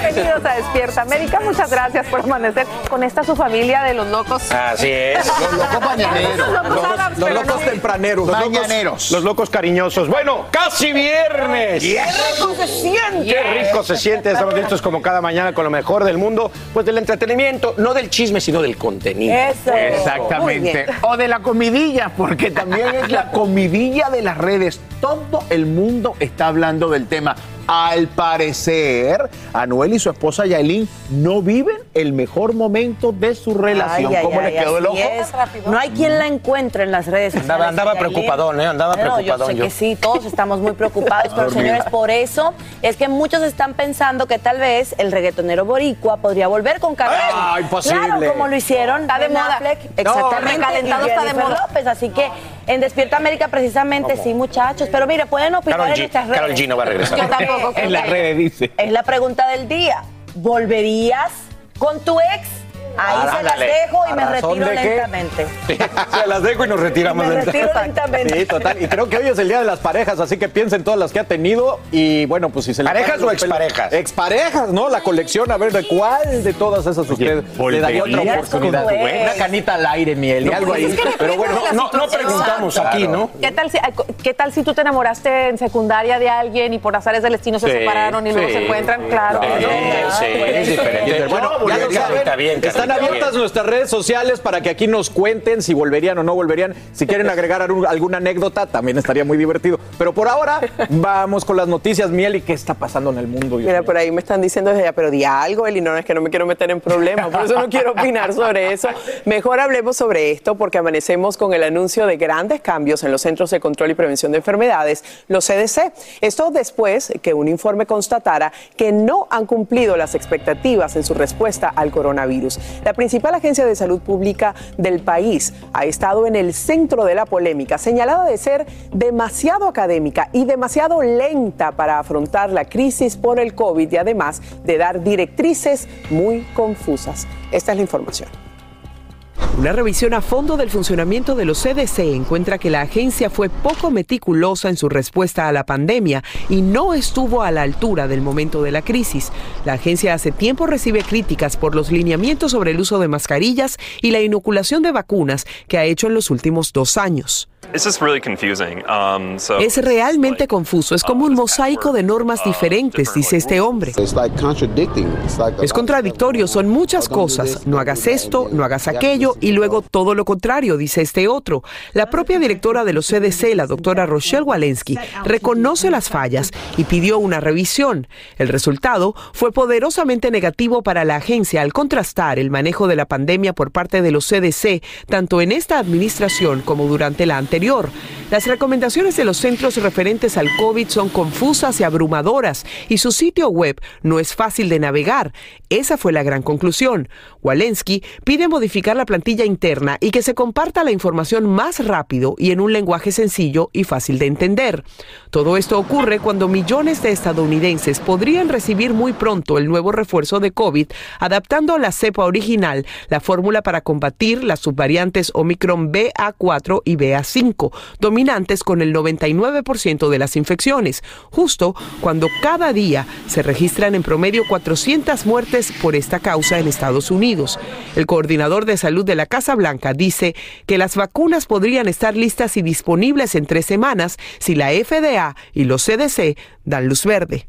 bienvenidos a Despierta América. Muchas gracias por amanecer con esta su familia de los locos. Así es. Los locos mañaneros. Los locos no. tempraneros. Los locos, los locos cariñosos. Bueno, casi viernes. ¡Qué rico se siente! Qué rico se siente. Estamos listos como cada mañana con lo mejor del mundo. Pues del entretenimiento, no del chisme, sino del contenido. Eso. Exactamente. O de la comidilla, porque también es la comidilla de las redes. Todo el mundo está hablando del tema. Al parecer, Anuel y su esposa Yailin no viven el mejor momento de su relación. Ay, ay, ¿Cómo ay, le quedó el ojo? es. No hay quien la encuentre en las redes sociales. Andaba- andaba preocupadón, ¿eh? Andaba No, Yo preocupadón sé yo. que sí, todos estamos muy preocupados, pero señores, por eso es que muchos están pensando que tal vez el reggaetonero boricua podría volver con Carmen. Ah, imposible. Claro, como lo hicieron Está de moda. Affleck, No, exactamente. recalentado está de moda. López, así que en Despierta América precisamente sí, muchachos, pero mire, pueden opinar Carol en G. nuestras redes. Carol G no va a regresar. Yo tampoco. En las redes dice. Es la pregunta del día. ¿Volverías con tu ex? Ahí Ah, se las dejo y ¿A me retiro lentamente. Se las dejo y nos retiramos. Me del retiro lentamente. Sí, total. Y creo que hoy es el día de las parejas, así que piensen todas las que ha tenido y bueno, pues si se le ¿Parejas o exparejas? Exparejas, ¿no? La colección, a ver de cuál de todas esas usted le daría otra ¿volverías oportunidad. ex? Una canita al aire, miel y algo pues ahí. es que depende Pero bueno, No, no preguntamos aquí, ¿no? ¿Qué tal, si, ¿Qué tal si tú te enamoraste en secundaria de alguien y por azares del destino se Sí, separaron y luego sí. se encuentran? Claro. Sí, ¿no? sí, es diferente. Bueno, No, ya lo bien, saben, bien, están abiertas nuestras redes sociales para que aquí nos cuenten si volverían o no volverían. Si quieren agregar alguna anécdota, también estaría muy divertido. Pero por ahora, vamos con las noticias, Miel, y qué está pasando en el mundo. Dios Mira, mío? por ahí me están diciendo desde allá, pero di algo, Eli, no, es que no me quiero meter en problemas, por eso no quiero opinar sobre eso. Mejor hablemos sobre esto porque amanecemos con el anuncio de grandes cambios en los Centros de Control y Prevención de Enfermedades, los CDC. Esto después que un informe constatara que no han cumplido las expectativas en su respuesta al coronavirus. La principal agencia de salud pública del país ha estado en el centro de la polémica, señalada de ser demasiado académica y demasiado lenta para afrontar la crisis por el COVID y además de dar directrices muy confusas. Esta es la información. Una revisión a fondo del funcionamiento de los CDC encuentra que la agencia fue poco meticulosa en su respuesta a la pandemia y no estuvo a la altura del momento de la crisis. La agencia hace tiempo recibe críticas por los lineamientos sobre el uso de mascarillas y la inoculación de vacunas que ha hecho en los últimos dos años. Um, Es realmente confuso, es como un mosaico de normas diferentes, dice este hombre. Es contradictorio, son muchas cosas. No hagas esto, no hagas aquello y luego todo lo contrario, dice este otro. La propia directora de los CDC, la doctora Rochelle Walensky, reconoce las fallas y pidió una revisión. El resultado fue poderosamente negativo para la agencia al contrastar el manejo de la pandemia por parte de los CDC, tanto en esta administración como durante la anterior. Las recomendaciones de los centros referentes al COVID son confusas y abrumadoras y su sitio web no es fácil de navegar. Esa fue la gran conclusión. Walensky pide modificar la plantilla interna y que se comparta la información más rápido y en un lenguaje sencillo y fácil de entender. Todo esto ocurre cuando millones de estadounidenses podrían recibir muy pronto el nuevo refuerzo de COVID, adaptando a la cepa original la fórmula para combatir las subvariantes Omicron BA4 y BA5, dominantes con el 99% de las infecciones, justo cuando cada día se registran en promedio 400 muertes por esta causa en Estados Unidos. El coordinador de salud de la Casa Blanca dice que las vacunas podrían estar listas y disponibles en tres semanas si la FDA y los CDC dan luz verde.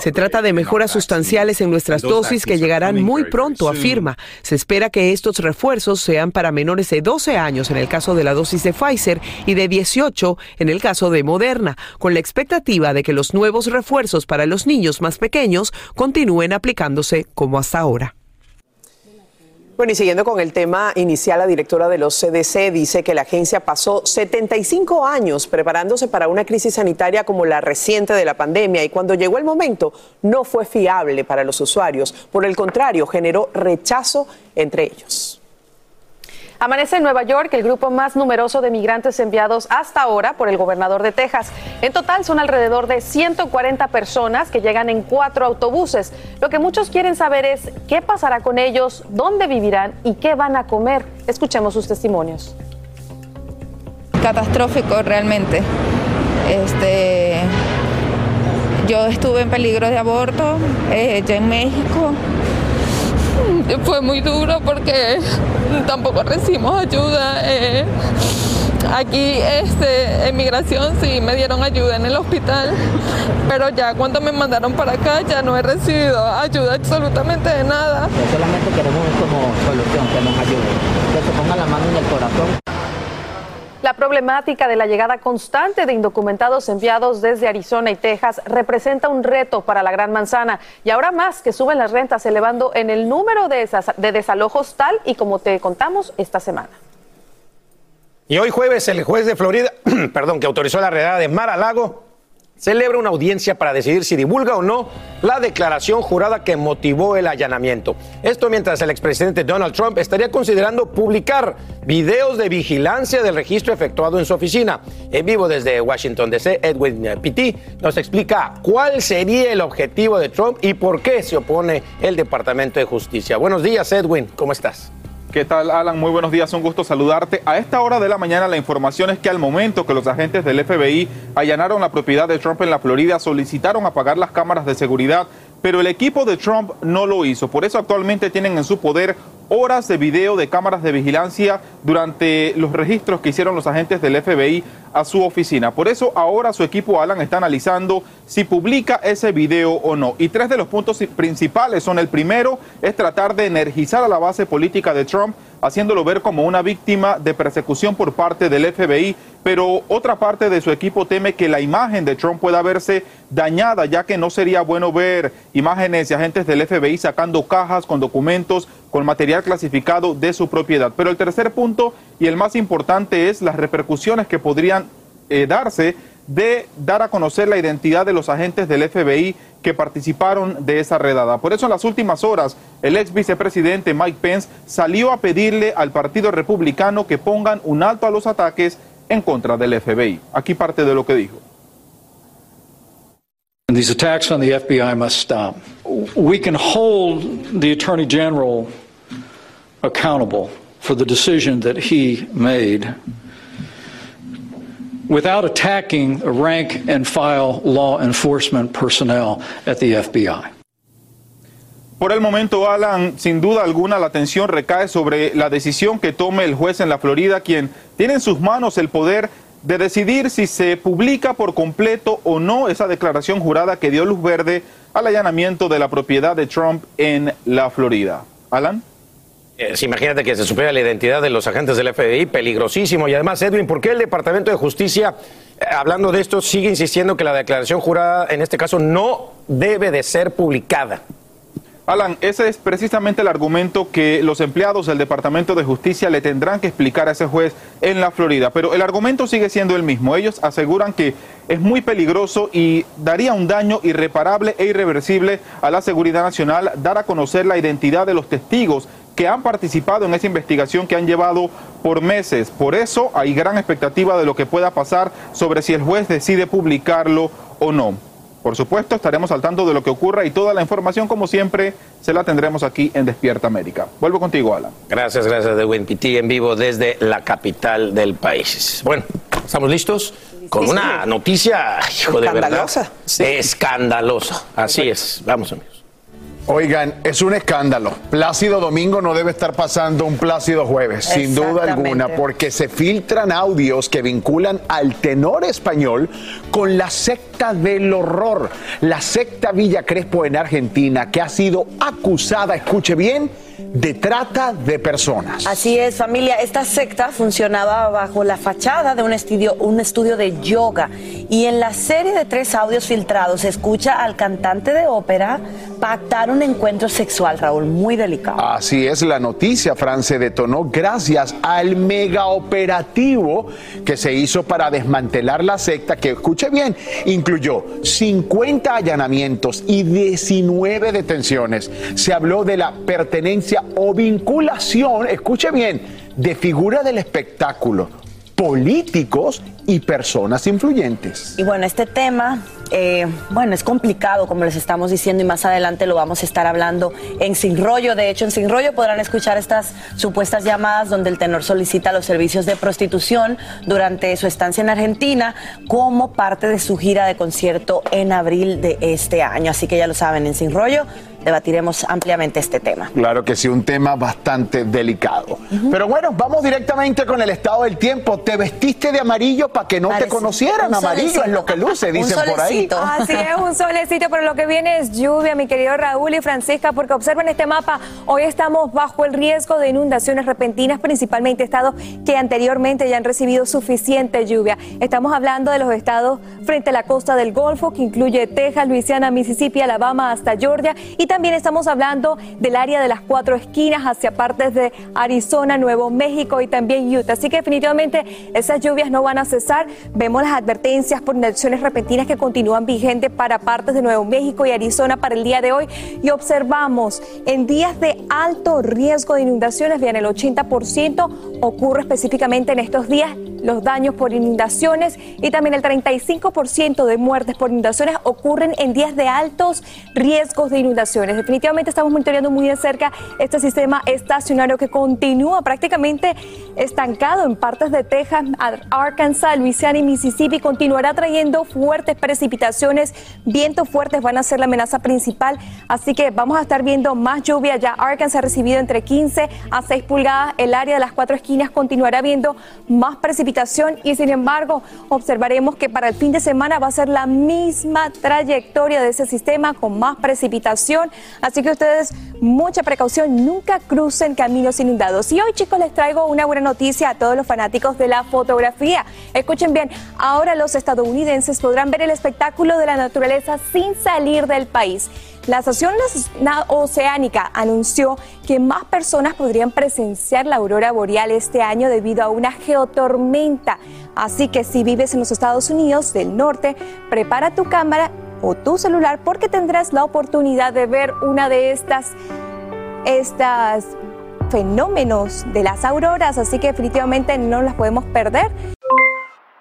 Se trata de mejoras sustanciales en nuestras dosis que llegarán muy pronto, afirma. Se espera que estos refuerzos sean para menores de 12 años en el caso de la dosis de Pfizer y de 18 en el caso de Moderna, con la expectativa de que los nuevos refuerzos para los niños más pequeños continúen aplicándose como hasta ahora. Bueno, y siguiendo con el tema inicial, la directora de los CDC dice que la agencia pasó 75 años preparándose para una crisis sanitaria como la reciente de la pandemia y cuando llegó el momento no fue fiable para los usuarios. Por el contrario, generó rechazo entre ellos. Amanece en Nueva York el grupo más numeroso de migrantes enviados hasta ahora por el gobernador de Texas. En total son alrededor de 140 personas que llegan en cuatro autobuses. Lo que muchos quieren saber es qué pasará con ellos, dónde vivirán y qué van a comer. Escuchemos sus testimonios. Catastrófico realmente. Este, yo estuve en peligro de aborto eh, ya en México fue muy duro porque tampoco recibimos ayuda. Eh, aquí este, en migración sí me dieron ayuda en el hospital, pero ya cuando me mandaron para acá ya no he recibido ayuda absolutamente de nada. Solamente queremos como solución, que nos ayude, que se ponga la mano en el corazón. La problemática de la llegada constante de indocumentados enviados desde Arizona y Texas representa un reto para la Gran Manzana y ahora más que suben las rentas elevando en el número de, de desalojos tal y como te contamos esta semana. Y hoy jueves el juez de Florida, perdón, que autorizó la redada de Mar a Lago, celebra una audiencia para decidir si divulga o no la declaración jurada que motivó el allanamiento. Esto mientras el expresidente Donald Trump estaría considerando publicar videos de vigilancia del registro efectuado en su oficina. En vivo desde Washington DC, Edwin Pitti nos explica cuál sería el objetivo de Trump y por qué se opone el Departamento de Justicia. Buenos días, Edwin, ¿cómo estás? ¿Qué tal, Alan? Muy buenos días, un gusto saludarte. A esta hora de la mañana la información es que al momento que los agentes del FBI allanaron la propiedad de Trump en la Florida, solicitaron apagar las cámaras de seguridad, pero el equipo de Trump no lo hizo. Por eso actualmente tienen en su poder horas de video de cámaras de vigilancia durante los registros que hicieron los agentes del FBI a su oficina. Por eso ahora su equipo Alan está analizando si publica ese video o no. Y tres de los puntos principales son el primero es tratar de energizar a la base política de Trump haciéndolo ver como una víctima de persecución por parte del FBI, pero otra parte de su equipo teme que la imagen de Trump pueda verse dañada, ya que no sería bueno ver imágenes de agentes del FBI sacando cajas con documentos, con material clasificado de su propiedad. Pero el tercer punto y el más importante es las repercusiones que podrían eh, darse de dar a conocer la identidad de los agentes del FBI que participaron de esa redada. Por eso en las últimas horas el ex vicepresidente Mike Pence salió a pedirle al Partido Republicano que pongan un alto a los ataques en contra del FBI. Aquí parte de lo que dijo. Accountable for the decision that he made without attacking rank and file law enforcement personnel at the FBI. Por el momento, Alan, sin duda alguna la atención recae sobre la decisión que tome el juez en la Florida, quien tiene en sus manos el poder de decidir si se publica por completo o no esa declaración jurada que dio luz verde al allanamiento de la propiedad de Trump en la Florida. Alan. Eh, imagínate que se supiera la identidad de los agentes del FBI, peligrosísimo. Y además, Edwin, ¿por qué el Departamento de Justicia, eh, hablando de esto, sigue insistiendo que la declaración jurada, en este caso, no debe de ser publicada? Alan, ese es precisamente el argumento que los empleados del Departamento de Justicia le tendrán que explicar a ese juez en la Florida. Pero el argumento sigue siendo el mismo. Ellos aseguran que es muy peligroso y daría un daño irreparable e irreversible a la seguridad nacional dar a conocer la identidad de los testigos que han participado en esa investigación que han llevado por meses. Por eso hay gran expectativa de lo que pueda pasar sobre si el juez decide publicarlo o no. Por supuesto, estaremos al tanto de lo que ocurra y toda la información, como siempre, se la tendremos aquí en Despierta América. Vuelvo contigo, Alan. Gracias, gracias de WinPT en vivo desde la capital del país. Bueno, ¿estamos listos? Con una noticia, hijo de verdad. Escandalosa. Escandalosa. Así es. Vamos, amigos. Oigan, es un escándalo. Plácido Domingo no debe estar pasando un Plácido Jueves, sin duda alguna, porque se filtran audios que vinculan al tenor español con la secta del horror, la secta Villa Crespo en Argentina, que ha sido acusada, escuche bien, de trata de personas. Así es, familia. Esta secta funcionaba bajo la fachada de un estudio, un estudio de yoga. Y en la serie de tres audios filtrados se escucha al cantante de ópera pactar un encuentro sexual, Raúl, muy delicado. Así es, la noticia, Fran, se detonó gracias al mega operativo que se hizo para desmantelar la secta, que, escuche bien, incluyó 50 allanamientos y 19 detenciones. Se habló de la pertenencia o vinculación, escuche bien, de figura del espectáculo, políticos y personas influyentes. Y bueno, este tema, eh, bueno, es complicado, como les estamos diciendo, y más adelante lo vamos a estar hablando en Sin Rollo. De hecho, en Sin Rollo podrán escuchar estas supuestas llamadas donde el tenor solicita los servicios de prostitución durante su estancia en Argentina como parte de su gira de concierto en abril de este año. Así que ya lo saben, en Sin Rollo debatiremos ampliamente este tema. Claro que sí, un tema bastante delicado. Pero bueno, vamos directamente con el estado del tiempo. Te vestiste de amarillo para que no te conocieran. Amarillo es lo que luce, Un dicen por ahí. solecito. Así es, un solecito, pero lo que viene es lluvia, mi querido Raúl y Francisca, porque observen este mapa, hoy estamos bajo el riesgo de inundaciones repentinas, principalmente estados que anteriormente ya han recibido suficiente lluvia. Estamos hablando de los estados frente a la costa del Golfo, que incluye Texas, Luisiana, Mississippi, Alabama hasta Georgia, y también estamos hablando del área de las cuatro esquinas hacia partes de Arizona, Nuevo México y también Utah. Así que definitivamente esas lluvias no van a cesar. Vemos las advertencias por inundaciones repentinas que continúan vigentes para partes de Nuevo México y Arizona para el día de hoy. Y observamos en días de alto riesgo de inundaciones, bien, el 80% ocurre específicamente en estos días los daños por inundaciones y también el 35% de muertes por inundaciones ocurren en días de altos riesgos de inundaciones. Definitivamente estamos monitoreando muy de cerca este sistema estacionario que continúa prácticamente estancado en partes de Texas, Ar- Arkansas, Luisiana y Mississippi. Continuará trayendo fuertes precipitaciones, vientos fuertes van a ser la amenaza principal, así que vamos a estar viendo más lluvia. Ya Arkansas ha recibido entre 15 a 6 pulgadas, el área de las cuatro esquinas continuará viendo más precipitación y sin embargo observaremos que para el fin de semana va a ser la misma trayectoria de ese sistema con más precipitación, así que ustedes mucha precaución, nunca crucen caminos inundados. Y hoy chicos les traigo una buena noticia a todos los fanáticos de la fotografía. Escuchen bien, ahora los estadounidenses podrán ver el espectáculo de la naturaleza sin salir del país. La Na- Oceánica anunció que más personas podrían presenciar la aurora boreal este año debido a una geotormenta. Así que si vives en los Estados Unidos del norte, prepara tu cámara o tu celular porque tendrás la oportunidad de ver una de estas, estas fenómenos de las auroras. Así que definitivamente no las podemos perder.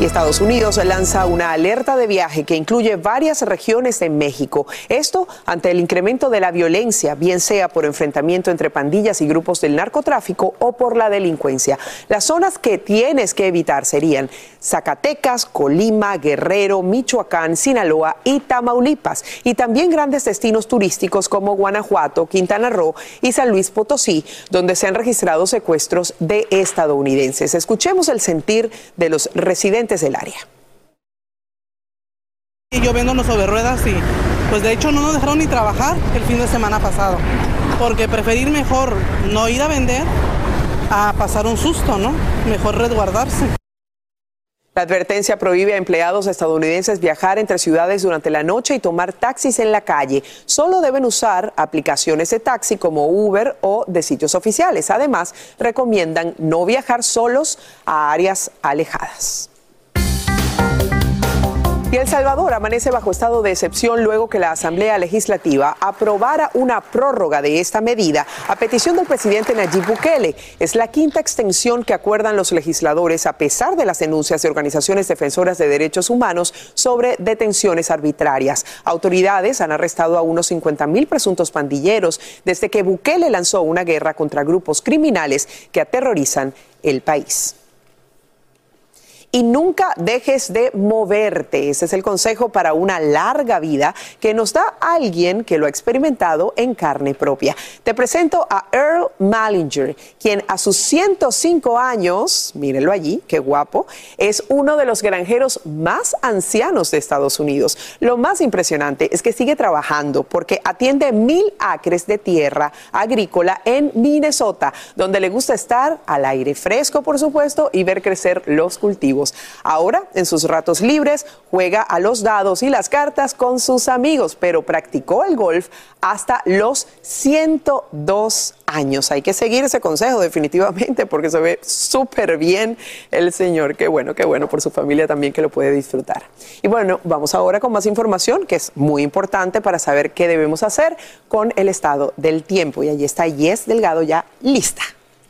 Y Estados Unidos lanza una alerta de viaje que incluye varias regiones de México. Esto ante el incremento de la violencia, bien sea por enfrentamiento entre pandillas y grupos del narcotráfico o por la delincuencia. Las zonas que tienes que evitar serían Zacatecas, Colima, Guerrero, Michoacán, Sinaloa y Tamaulipas. Y también grandes destinos turísticos como Guanajuato, Quintana Roo y San Luis Potosí, donde se han registrado secuestros de estadounidenses. Escuchemos el sentir de los residentes del área. Yo vendo unos sobre ruedas y pues de hecho no nos dejaron ni trabajar el fin de semana pasado, porque preferir mejor no ir a vender a pasar un susto, ¿no? Mejor resguardarse. La advertencia prohíbe a empleados estadounidenses viajar entre ciudades durante la noche y tomar taxis en la calle. Solo deben usar aplicaciones de taxi como Uber o de sitios oficiales. Además, recomiendan no viajar solos a áreas alejadas. Y El Salvador amanece bajo estado de excepción luego que la Asamblea Legislativa aprobara una prórroga de esta medida a petición del presidente Nayib Bukele. Es la quinta extensión que acuerdan los legisladores a pesar de las denuncias de organizaciones defensoras de derechos humanos sobre detenciones arbitrarias. Autoridades han arrestado a unos 50 mil presuntos pandilleros desde que Bukele lanzó una guerra contra grupos criminales que aterrorizan el país y nunca dejes de moverte. Ese es el consejo para una larga vida que nos da alguien que lo ha experimentado en carne propia. Te presento a Earl Malinger, quien a sus 105 años, mírenlo allí, qué guapo, es uno de los granjeros más ancianos de Estados Unidos. Lo más impresionante es que sigue trabajando porque atiende mil acres de tierra agrícola en Minnesota, donde le gusta estar al aire fresco, por supuesto, y ver crecer los cultivos. Ahora, en sus ratos libres, juega a los dados y las cartas con sus amigos, pero practicó el golf hasta los 102 años. Hay que seguir ese consejo definitivamente porque se ve súper bien el señor. Qué bueno, qué bueno por su familia también que lo puede disfrutar. Y bueno, vamos ahora con más información que es muy importante para saber qué debemos hacer con el estado del tiempo. Y allí está Yes Delgado ya lista.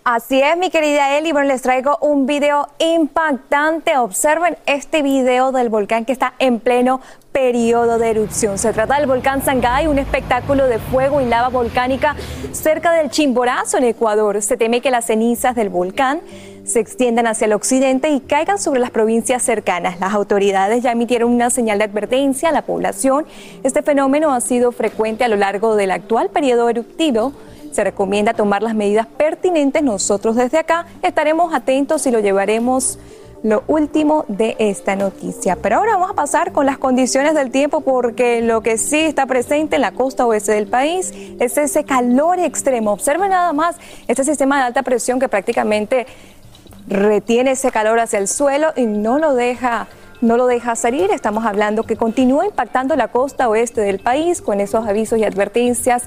Así es, mi querida Eli. Bueno, les traigo un video impactante. Observen este video del volcán que está en pleno periodo de erupción. Se trata del volcán Sangay, un espectáculo de fuego y lava volcánica cerca del Chimborazo en Ecuador. Se teme que las cenizas del volcán se extiendan hacia el occidente y caigan sobre las provincias cercanas. Las autoridades ya emitieron una señal de advertencia a la población. Este fenómeno ha sido frecuente a lo largo del actual periodo eruptivo se recomienda tomar las medidas pertinentes. Nosotros desde acá estaremos atentos y lo llevaremos lo último de esta noticia. Pero ahora vamos a pasar con las condiciones del tiempo porque lo que sí está presente en la costa oeste del país es ese calor extremo. Observen nada más este sistema de alta presión que prácticamente retiene ese calor hacia el suelo y no lo deja no lo deja salir. Estamos hablando que continúa impactando la costa oeste del país con esos avisos y advertencias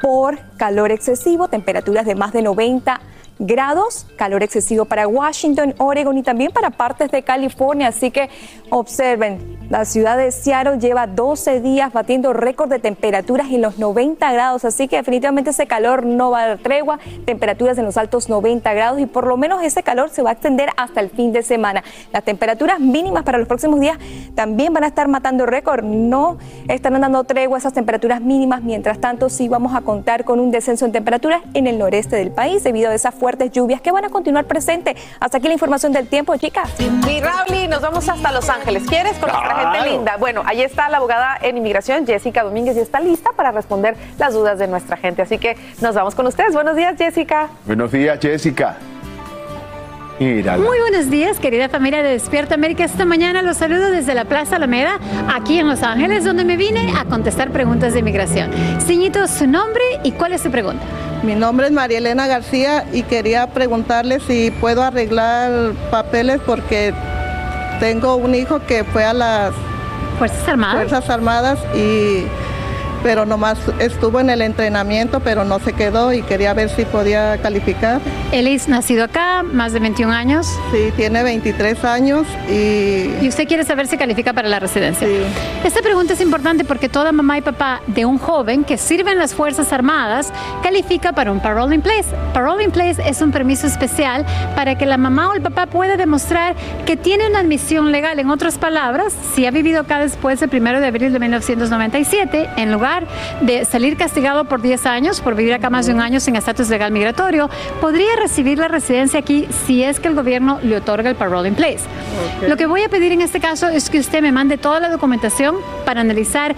por calor excesivo, temperaturas de más de 90 grados, calor excesivo para Washington, Oregon y también para partes de California. Así que observen, la ciudad de Seattle lleva 12 días batiendo récord de temperaturas en los 90 grados, así que definitivamente ese calor no va a dar tregua, temperaturas en los altos 90 grados y por lo menos ese calor se va a extender hasta el fin de semana. Las temperaturas mínimas para los próximos días también van a estar matando récord, no están dando tregua esas temperaturas mínimas, mientras tanto sí vamos a contar con un descenso en temperaturas en el noreste del país debido a esa fuertes lluvias que van a continuar presentes. Hasta aquí la información del tiempo, chicas. Mi Rauli, nos vamos hasta Los Ángeles. ¿Quieres con nuestra gente linda? Bueno, ahí está la abogada en inmigración, Jessica Domínguez, y está lista para responder las dudas de nuestra gente. Así que nos vamos con ustedes. Buenos días, Jessica. Buenos días, Jessica. Mírala. Muy buenos días, querida familia de Despierta América. Esta mañana los saludo desde la Plaza Alameda, aquí en Los Ángeles, donde me vine a contestar preguntas de inmigración. Señito, su nombre y cuál es su pregunta. Mi nombre es María Elena García y quería preguntarle si puedo arreglar papeles porque tengo un hijo que fue a las Fuerzas Armadas. Fuerzas Armadas y pero nomás estuvo en el entrenamiento, pero no se quedó y quería ver si podía calificar. Él es nacido acá, más de 21 años. Sí, tiene 23 años y... Y usted quiere saber si califica para la residencia. Esta pregunta es importante porque toda mamá y papá de un joven que sirve en las Fuerzas Armadas califica para un parole in place. Parole in place es un permiso especial para que la mamá o el papá pueda demostrar que tiene una admisión legal. En otras palabras, si ha vivido acá después del 1 de abril de 1997, en lugar de salir castigado por 10 años por vivir acá más de un año sin estatus legal migratorio, podría recibir la residencia aquí si es que el gobierno le otorga el parole in place. Lo que voy a pedir en este caso es que usted me mande toda la documentación para analizar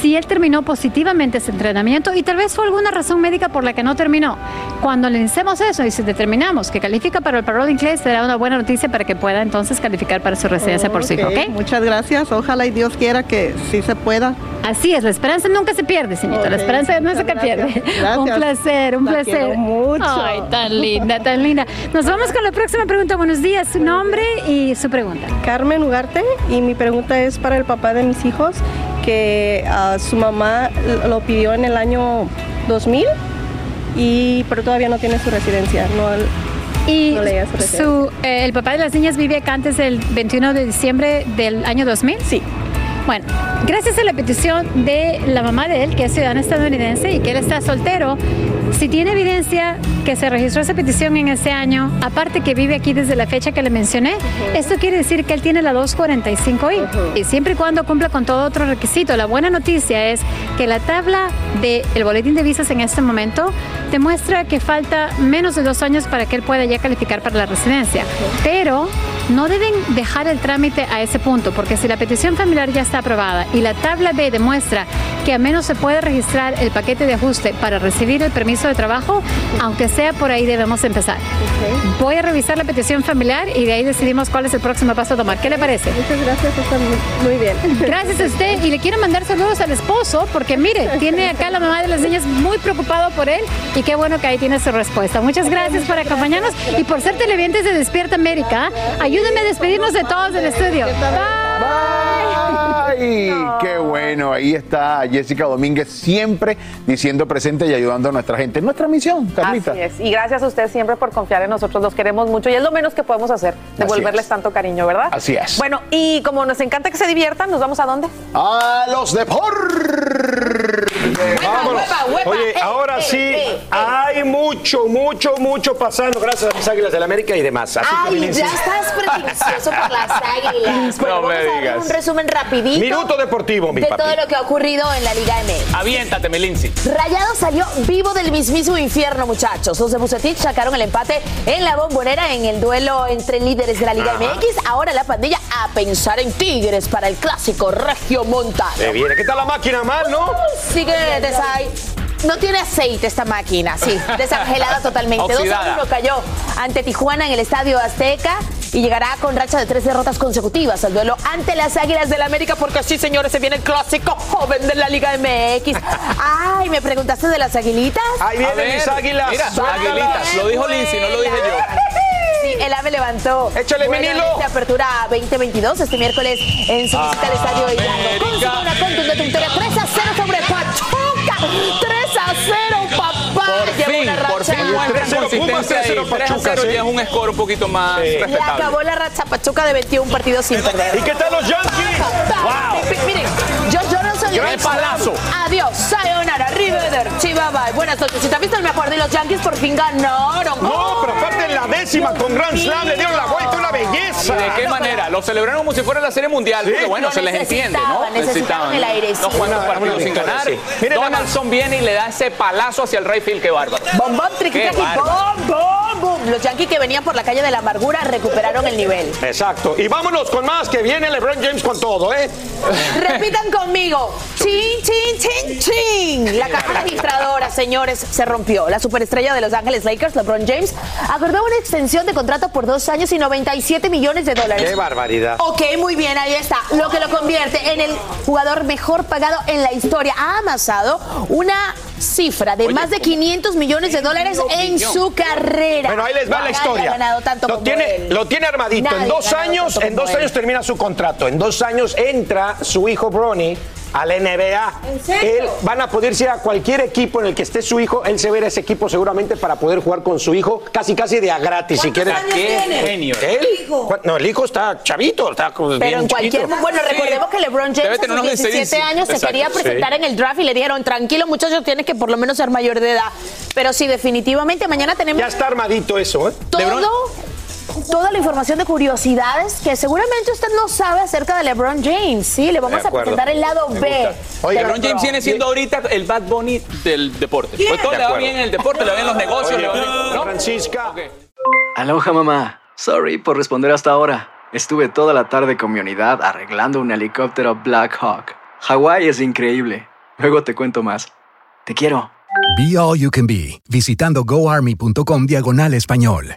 si él terminó positivamente ese entrenamiento y tal vez fue alguna razón médica por la que no terminó. Cuando analicemos eso y si determinamos que califica para el parole in place, será una buena noticia para que pueda entonces calificar para su residencia por su hijo, Ok, ¿ok? Muchas gracias. Ojalá y Dios quiera que sí se pueda. Así es, la esperanza nunca se pierde, señorita. La esperanza no se pierde. gracias. Un placer, un La placer. mucho. Ay, tan linda, tan linda. Nos vamos con la próxima pregunta. Buenos días, su nombre y su pregunta. Carmen Ugarte y mi pregunta es para el papá de mis hijos que ah, su mamá lo pidió en el año 2000 y pero todavía no tiene su residencia. No, Y no su su, eh, el papá de las niñas vive acá antes del 21 de diciembre del año 2000. Sí. Bueno, gracias a la petición de la mamá de él, que es ciudadana estadounidense y que él está soltero, si tiene evidencia que se registró esa petición en ese año, aparte que vive aquí desde la fecha que le mencioné, esto quiere decir que él tiene la 245I y siempre y cuando cumpla con todo otro requisito. La buena noticia es que la tabla del boletín de visas en este momento demuestra que falta menos de dos años para que él pueda ya calificar para la residencia. Pero no deben dejar el trámite a ese punto, porque si la petición familiar ya está aprobada y la tabla B demuestra que a menos se puede registrar el paquete de ajuste para recibir el permiso de trabajo, aunque sea por ahí debemos empezar. Voy a revisar la petición familiar y de ahí decidimos cuál es el próximo paso a tomar. ¿Qué le parece? Muchas gracias, está muy, muy bien. Gracias a usted y le quiero mandar saludos al esposo porque mire, tiene acá la mamá de las niñas muy preocupado por él y qué bueno que ahí tiene su respuesta. Muchas gracias por acompañarnos y por ser televidentes de Despierta América. Ayúdenme a despedirnos de todos del estudio. ¡Ay! ¡Qué bueno! Ahí está Jessica Domínguez siempre diciendo presente y ayudando a nuestra gente. Nuestra misión, Carlita. Así es. Y gracias a usted siempre por confiar en nosotros. Los queremos mucho y es lo menos que podemos hacer, devolverles tanto cariño, ¿verdad? Así es. Bueno, y como nos encanta que se diviertan, ¿nos vamos a dónde? A los deportes. Vámonos. Oye, ahora sí, hay mucho, mucho, mucho pasando gracias a mis Águilas del América y demás. Así Ay, ya estás prejuicioso por las águilas. Bueno, No me vamos a dar digas. un resumen rapidito Minuto deportivo, mi de papi. todo lo que ha ocurrido en la Liga MX. Aviéntate, Lindsay. Rayado salió vivo del mismísimo infierno, muchachos. Los de Bucetich sacaron el empate en la bombonera en el duelo entre líderes de la Liga Ajá. MX. Ahora la pandilla a pensar en Tigres para el clásico regio montano. Se viene. ¿Qué tal la máquina mal, no? Sigue No tiene aceite esta máquina, sí, desangelada totalmente. 2 a Oxidada. 1 cayó ante Tijuana en el Estadio Azteca y llegará con racha de tres derrotas consecutivas al duelo ante las Águilas del América, porque sí, señores, se viene el clásico joven de la Liga MX. Ay, ¿me preguntaste de las aguilitas? Ahí A ver, Mira, aguilitas. Lo dijo Lindsay, no lo dije yo. Sí, el AVE levantó. Échale, Bueno, esta apertura 2022 este miércoles en su visita al estadio de Hidalgo. Consigue una contundente victoria 3 a 0 sobre Pachuca. 3 a 0, papá. Por Lleva fin, una por fin muestran consistencia ahí. 3 a 0 ya es un score un poquito más Le respetable. acabó la racha Pachuca de 21 partidos sin perder. ¿Y qué tal los Yankees? ¡Wow! Miren, ¡Qué palazo! Adiós, sayonara, arrivederci, bye bye. Buenas noches. Si te has visto el mejor de los Yankees, por fin ganaron. No, pero aparte en la décima con Grand Slam le dieron la vuelta, una belleza. ¿Y de qué manera? Lo celebraron como si fuera la serie mundial, porque bueno, se les entiende, ¿no? necesitaban, el airecito. Unos cuantos Una- partidos una sin ganar. sí. Donaldson viene y le da ese palazo hacia el Rayfield, qué bárbaro. Bom, bom, triqui, Los Yankees que venían por la calle de la amargura recuperaron el nivel. Exacto. Y vámonos con más, que viene LeBron James con todo, ¿eh? Repitan conmigo. Chin, chin, chin. La caja registradora. señores, se rompió. La superestrella de Los Ángeles Lakers, LeBron James, acordó una extensión de contrato por dos años y 97 millones de dólares. ¡Qué barbaridad! Ok, muy bien, ahí está. Lo que lo convierte en el jugador mejor pagado en la historia. Ha amasado una cifra de más de 500 millones de dólares en su carrera. Bueno, ahí les va la historia. tanto lo, tiene, él. lo tiene armadito. Nadie en dos años, en dos años termina su contrato. En dos años entra su hijo Bronny al NBA. ¿En serio? Él van a poder ir a cualquier equipo en el que esté su hijo. Él se verá ese equipo seguramente para poder jugar con su hijo casi casi de a gratis si quiere. años tiene? genio. ¿Cu- No, el hijo está chavito, está Pero bien en cualquier. chiquito. Bueno, recordemos que LeBron James a sus unos 17 16. años se quería sí. presentar en el draft y le dijeron, tranquilo muchachos, tienes que por lo menos ser mayor de edad. Pero sí, definitivamente mañana tenemos Ya está armadito eso, ¿eh? todo, toda la información de curiosidades que seguramente usted no sabe acerca de LeBron James. Sí, le vamos a presentar el lado B. gusta. LeBron James viene siendo ahorita el Bad Bunny del deporte. Pues todo De le va bien en el deporte, le va bien en los negocios, Oye, le va bien, ¿no? Francisca. Aloha mamá. Sorry por responder hasta ahora. Estuve toda la tarde con mi unidad arreglando un helicóptero Black Hawk. Hawái es increíble. Luego te cuento más. Te quiero. Be All You Can Be, visitando goarmy.com diagonal español.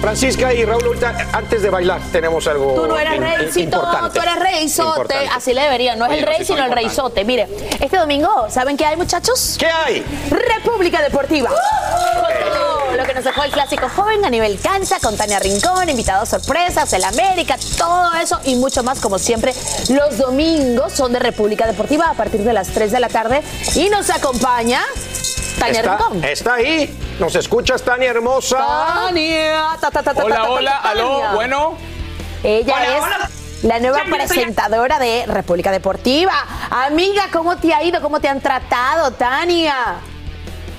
Francisca y Raúl, ahorita, antes de bailar, tenemos algo Tú no eres in- reycito, importante. tú eres. Importante. Así le deberían. No es Oye, el rey, sí sino son el reyzote. Mire, este domingo, ¿saben qué hay, muchachos? ¿Qué hay? República Deportiva. Todo lo que nos dejó el clásico joven a nivel cancha, con Tania Rincón, invitados sorpresas, el América, todo eso y mucho más, como siempre. Los domingos son de República Deportiva a partir de las 3 de la tarde. Y nos acompaña Tania Está, Rincón. está ahí. ¿Nos escuchas, Tania hermosa? Tania. Ta, ta, ta, ta, Hola, hola, Tania. aló, bueno. Ella Hola, es hola. la nueva Ya, ya estoy presentadora de República Deportiva. Amiga, ¿cómo te ha ido? ¿Cómo te han tratado, Tania?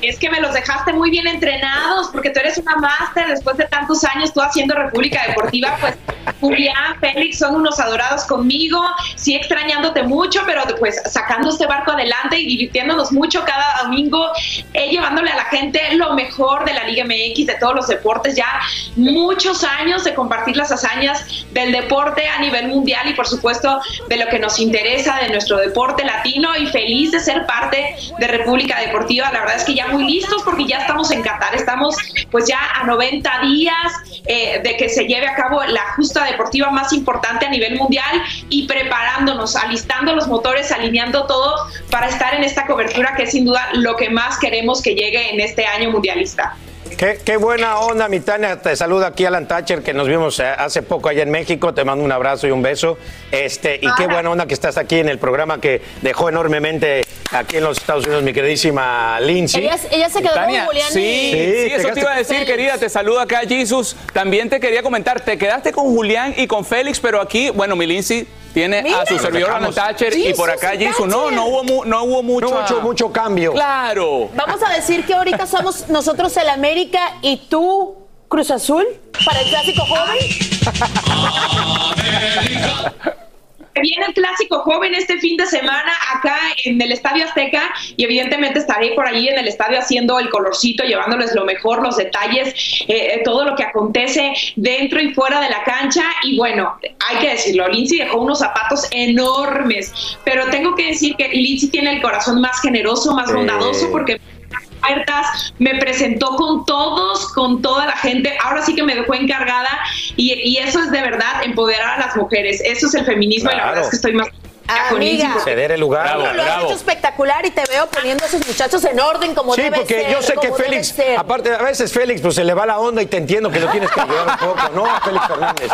Es que me los dejaste muy bien entrenados, porque tú eres una máster después de tantos años tú haciendo República Deportiva, pues Julián, Félix son unos adorados conmigo, sí extrañándote mucho, pero pues sacando este barco adelante y divirtiéndonos mucho cada domingo, eh, llevándole a la gente lo mejor de la Liga MX, de todos los deportes, ya muchos años de compartir las hazañas del deporte a nivel mundial y por supuesto de lo que nos interesa de nuestro deporte latino y feliz de ser parte de República Deportiva. La verdad es que ya muy listos porque ya estamos en Qatar, estamos pues ya a 90 días eh, de que se lleve a cabo la justa deportiva más importante a nivel mundial y preparándonos, alistando los motores, alineando todo para estar en esta cobertura que es sin duda lo que más queremos que llegue en este año mundialista. Qué, qué buena onda, mi Tania. Te saluda aquí Alan Thatcher, que nos vimos eh, hace poco allá en México. Te mando un abrazo y un beso. Este, y qué buena onda que estás aquí en el programa que dejó enormemente aquí en los Estados Unidos mi queridísima Lindsay. Ella, ella se quedó Tania, con Julián sí, y- sí, te eso te iba a decir, Félix. querida. Te saluda acá, Jesus. También te quería comentar, te quedaste con Julián y con Félix, pero aquí, bueno, mi Lindsay tiene Mira. a su servidor Alan Dejamos. Thatcher y por acá y Jesus. No, no hubo, mu- no hubo mucho. No mucho, mucho cambio. Claro. Vamos a decir que ahorita somos nosotros el América y tú Cruz Azul para el clásico joven. Viene el clásico joven este fin de semana acá en el Estadio Azteca y evidentemente estaré por allí en el estadio haciendo el colorcito, llevándoles lo mejor, los detalles, eh, eh, todo lo que acontece dentro y fuera de la cancha. Y bueno, hay que decirlo, Lindsay dejó unos zapatos enormes, pero tengo que decir que Lindsay tiene el corazón más generoso, más bondadoso porque puertas, me presentó con todos, con toda la gente. Ahora sí que me dejó encargada y, y eso es de verdad empoderar a las mujeres. Eso es el feminismo y la verdad es que estoy más. Amiga. Ceder el lugar. Lo has hecho espectacular y te veo poniendo a esos muchachos en orden como Sí, debe porque ser. yo sé que Félix, aparte, a veces Félix pues se le va la onda y te entiendo que lo tienes que ayudar un poco, ¿no? A Félix Fernández.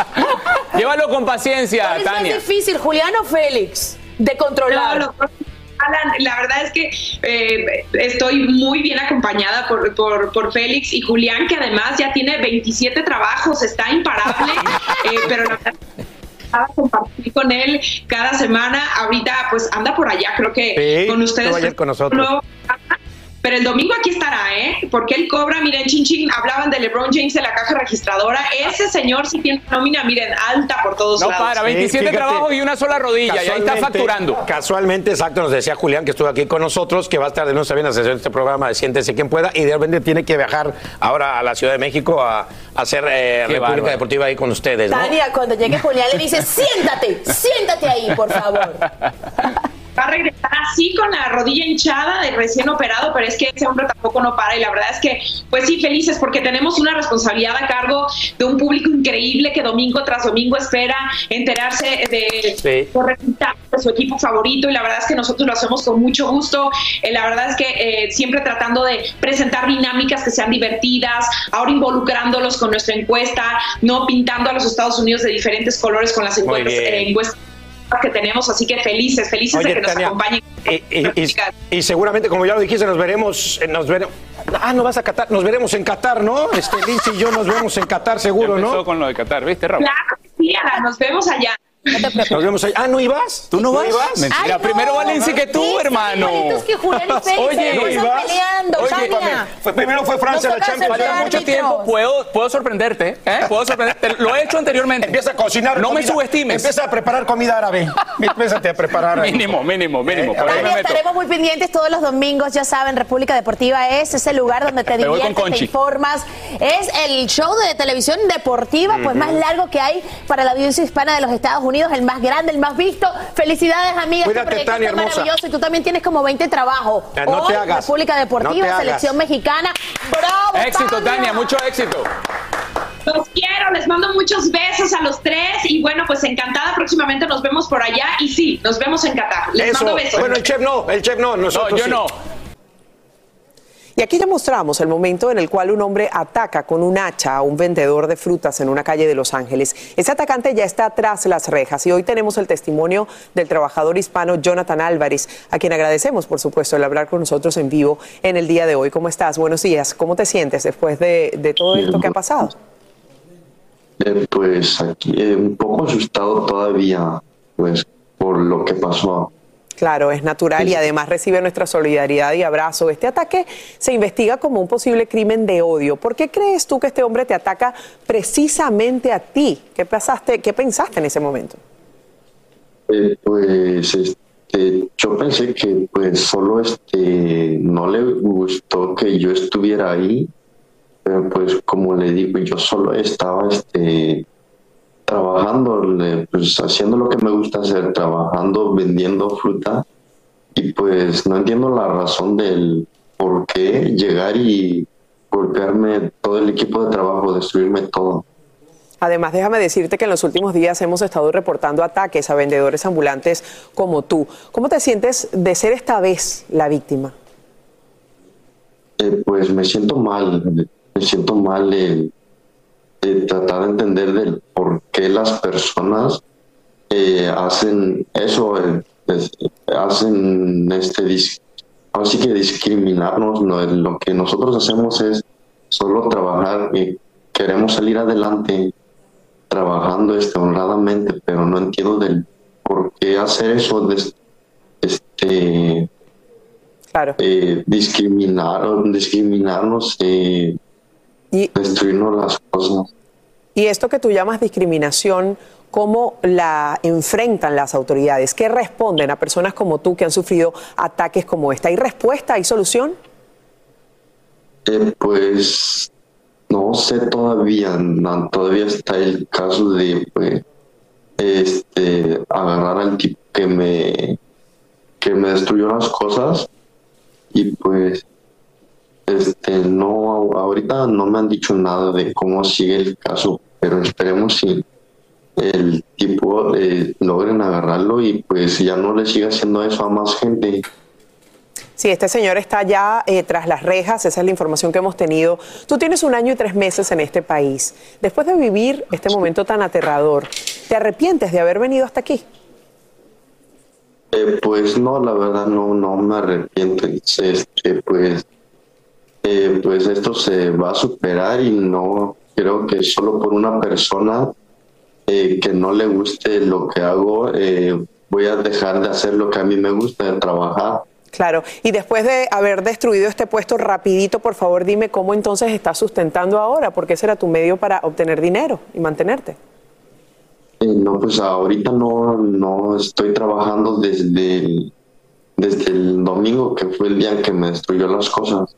Llévalo con paciencia, ¿Cuál es más Tania. difícil, Julián o Félix, de controlar? No, los dos, Alan, la verdad es que eh, estoy muy bien acompañada por, por, por Félix y Julián, que además ya tiene 27 trabajos, está imparable, eh, pero la verdad a compartir con él cada semana. Ahorita pues anda por allá, creo que Sí, con ustedes. con nosotros. No, pero el domingo aquí estará, ¿eh? Porque él cobra, miren, chin chin, hablaban de LeBron James de la caja registradora. Ese señor sí tiene nómina, miren, alta por todos No lados. para, 27 fíjate, trabajos y una sola rodilla, y ahí está facturando. Casualmente, exacto, nos decía Julián que estuvo aquí con nosotros, que va a estar de nuevo en sesión de este programa de Siéntese quien pueda, y de repente tiene que viajar ahora a la Ciudad de México a, a hacer eh, República bárbaro. Deportiva ahí con ustedes, ¿no? Tania, cuando llegue Julián le dice, siéntate, siéntate ahí, por favor. Va a regresar así con la rodilla hinchada de recién operado, pero es que ese hombre tampoco no para y la verdad es que, pues sí, felices porque tenemos una responsabilidad a cargo de un público increíble que domingo tras domingo espera enterarse de Sí. de su equipo favorito y la verdad es que nosotros lo hacemos con mucho gusto. Eh, la verdad es que eh, siempre tratando de presentar dinámicas que sean divertidas, ahora involucrándolos con nuestra encuesta, no pintando a los Estados Unidos de diferentes colores con las eh, encuestas que tenemos, así que felices, felices de que nos Tania, acompañen. y, y- y- y seguramente, como ya lo dijiste, nos veremos, eh, nos veremos. Ah, no vas a Qatar, nos veremos en Qatar, ¿no? Este, Lindsay y yo nos vemos en Qatar, seguro, Empezó ¿no? con lo de Qatar, ¿viste, Raúl? Claro que sí, nos vemos allá. Nos vemos ahí. Ah, ¿no ibas? ¿Tú no vas? ibas? Mentira, Ay, no. primero Valencia que tú, Sí, hermano. igualitos que Julián y Félix, Oye, ¿no ibas? peleando, Oye. Fue- primero fue Francia No la Champions. Falta mucho tiempo, puedo, puedo sorprenderte, ¿eh? Puedo sorprenderte. Lo he hecho anteriormente. Empieza a cocinar. No me subestimes. Empieza a preparar comida árabe. Empieza a preparar. Mínimo, mínimo, mínimo. Me meto. estaremos muy pendientes todos los domingos, ya saben, República Deportiva es ese lugar donde te diviertes, te informas. Es el show de televisión deportiva pues más largo que hay para la audiencia hispana de los Estados Unidos, el más grande, el más visto. Felicidades, amiga. Cuídate, este proyecto Tania, está hermosa. maravilloso y tú también tienes como 20 trabajos. Ya, no Hoy, te hagas. República No Deportiva, te hagas. selección mexicana. ¡Bravo, Éxito, Tania, mucho éxito. Los quiero, les mando muchos besos a los tres y bueno, pues encantada, próximamente nos vemos por allá y sí, nos vemos en Qatar. Les Eso. mando besos. Bueno, el chef no, el chef no, nosotros No, yo sí. no. Y aquí ya mostramos el momento en el cual un hombre ataca con un hacha a un vendedor de frutas en una calle de Los Ángeles. Ese atacante ya está tras las rejas y hoy tenemos el testimonio del trabajador hispano Jonathan Álvarez, a quien agradecemos, por supuesto, el hablar con nosotros en vivo en el día de hoy. ¿Cómo estás? Buenos días. ¿Cómo te sientes después de, de todo esto que ha pasado? Eh, pues aquí eh, un poco asustado todavía, pues por lo que pasó. Claro, es natural y además recibe nuestra solidaridad y abrazo. Este ataque se investiga como un posible crimen de odio. ¿Por qué crees tú que este hombre te ataca precisamente a ti? ¿Qué pensaste, qué pensaste en ese momento? Eh, pues este, yo pensé que pues solo este no le gustó que yo estuviera ahí, pero pues como le digo, yo solo estaba este trabajando, pues haciendo lo que me gusta hacer, trabajando, vendiendo fruta y pues no entiendo la razón del por qué llegar y golpearme todo el equipo de trabajo, destruirme todo. Además, déjame decirte que en los últimos días hemos estado reportando ataques a vendedores ambulantes como tú. ¿Cómo te sientes de ser esta vez la víctima? Eh, pues me siento mal, me siento mal de, tratar de entender del por qué las personas eh, hacen eso, eh, es- hacen este, así que discriminarnos. ¿no? Lo que nosotros hacemos es solo trabajar y queremos salir adelante trabajando este, honradamente, pero no entiendo del por qué hacer eso, de, este, eh, discriminar, discriminarnos, eh, destruirnos las cosas. Y esto que tú llamas discriminación, ¿cómo la enfrentan las autoridades? ¿Qué responden a personas como tú que han sufrido ataques como esta? ¿Hay respuesta? ¿Hay solución? Eh, pues no sé todavía, todavía está el caso de pues, este agarrar al tipo que me que me destruyó las cosas y pues este, no, ahorita no me han dicho nada de cómo sigue el caso, pero esperemos si el tipo eh, logren agarrarlo y pues ya no le siga haciendo eso a más gente. Sí, este señor está ya eh, tras las rejas, esa es la información que hemos tenido. Tú tienes un año y tres meses en este país. Después de vivir este momento tan aterrador, ¿te arrepientes de haber venido hasta aquí? Eh, pues no, la verdad no, no me arrepiento. Este, pues, eh, pues esto se va a superar y no creo que solo por una persona eh, que no le guste lo que hago, eh, voy a dejar de hacer lo que a mí me gusta, de trabajar. Claro, y después de haber destruido este puesto rapidito, por favor dime cómo entonces estás sustentando ahora, porque ese era tu medio para obtener dinero y mantenerte. Eh, no, pues ahorita no, no estoy trabajando desde el, desde el domingo, que fue el día en que me destruyó las cosas.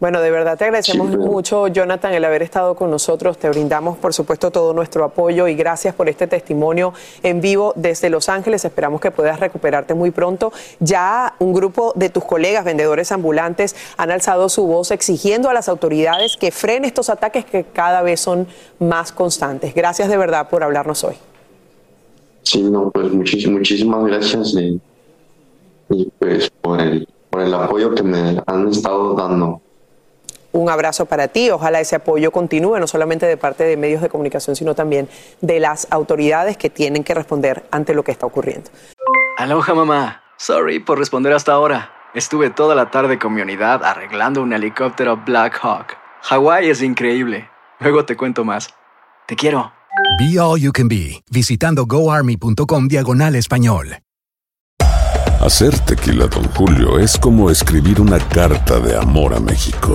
Bueno, de verdad te agradecemos mucho, Jonathan, el haber estado con nosotros. Te brindamos, por supuesto, todo nuestro apoyo y gracias por este testimonio en vivo desde Los Ángeles. Esperamos que puedas recuperarte muy pronto. Ya un grupo de tus colegas vendedores ambulantes han alzado su voz exigiendo a las autoridades que frenen estos ataques que cada vez son más constantes. Gracias de verdad por hablarnos hoy. Sí, no, pues muchis- muchísimas gracias y, y, pues por el, por el apoyo que me han estado dando. Un abrazo para ti. Ojalá ese apoyo continúe, no solamente de parte de medios de comunicación, sino también de las autoridades que tienen que responder ante lo que está ocurriendo. Aloha mamá. Sorry por responder hasta ahora. Estuve toda la tarde con mi unidad arreglando un helicóptero Black Hawk. Hawái es increíble. Luego te cuento más. Te quiero. Be All You Can Be, visitando goarmy.com diagonal español. Hacer tequila, Don Julio, es como escribir una carta de amor a México.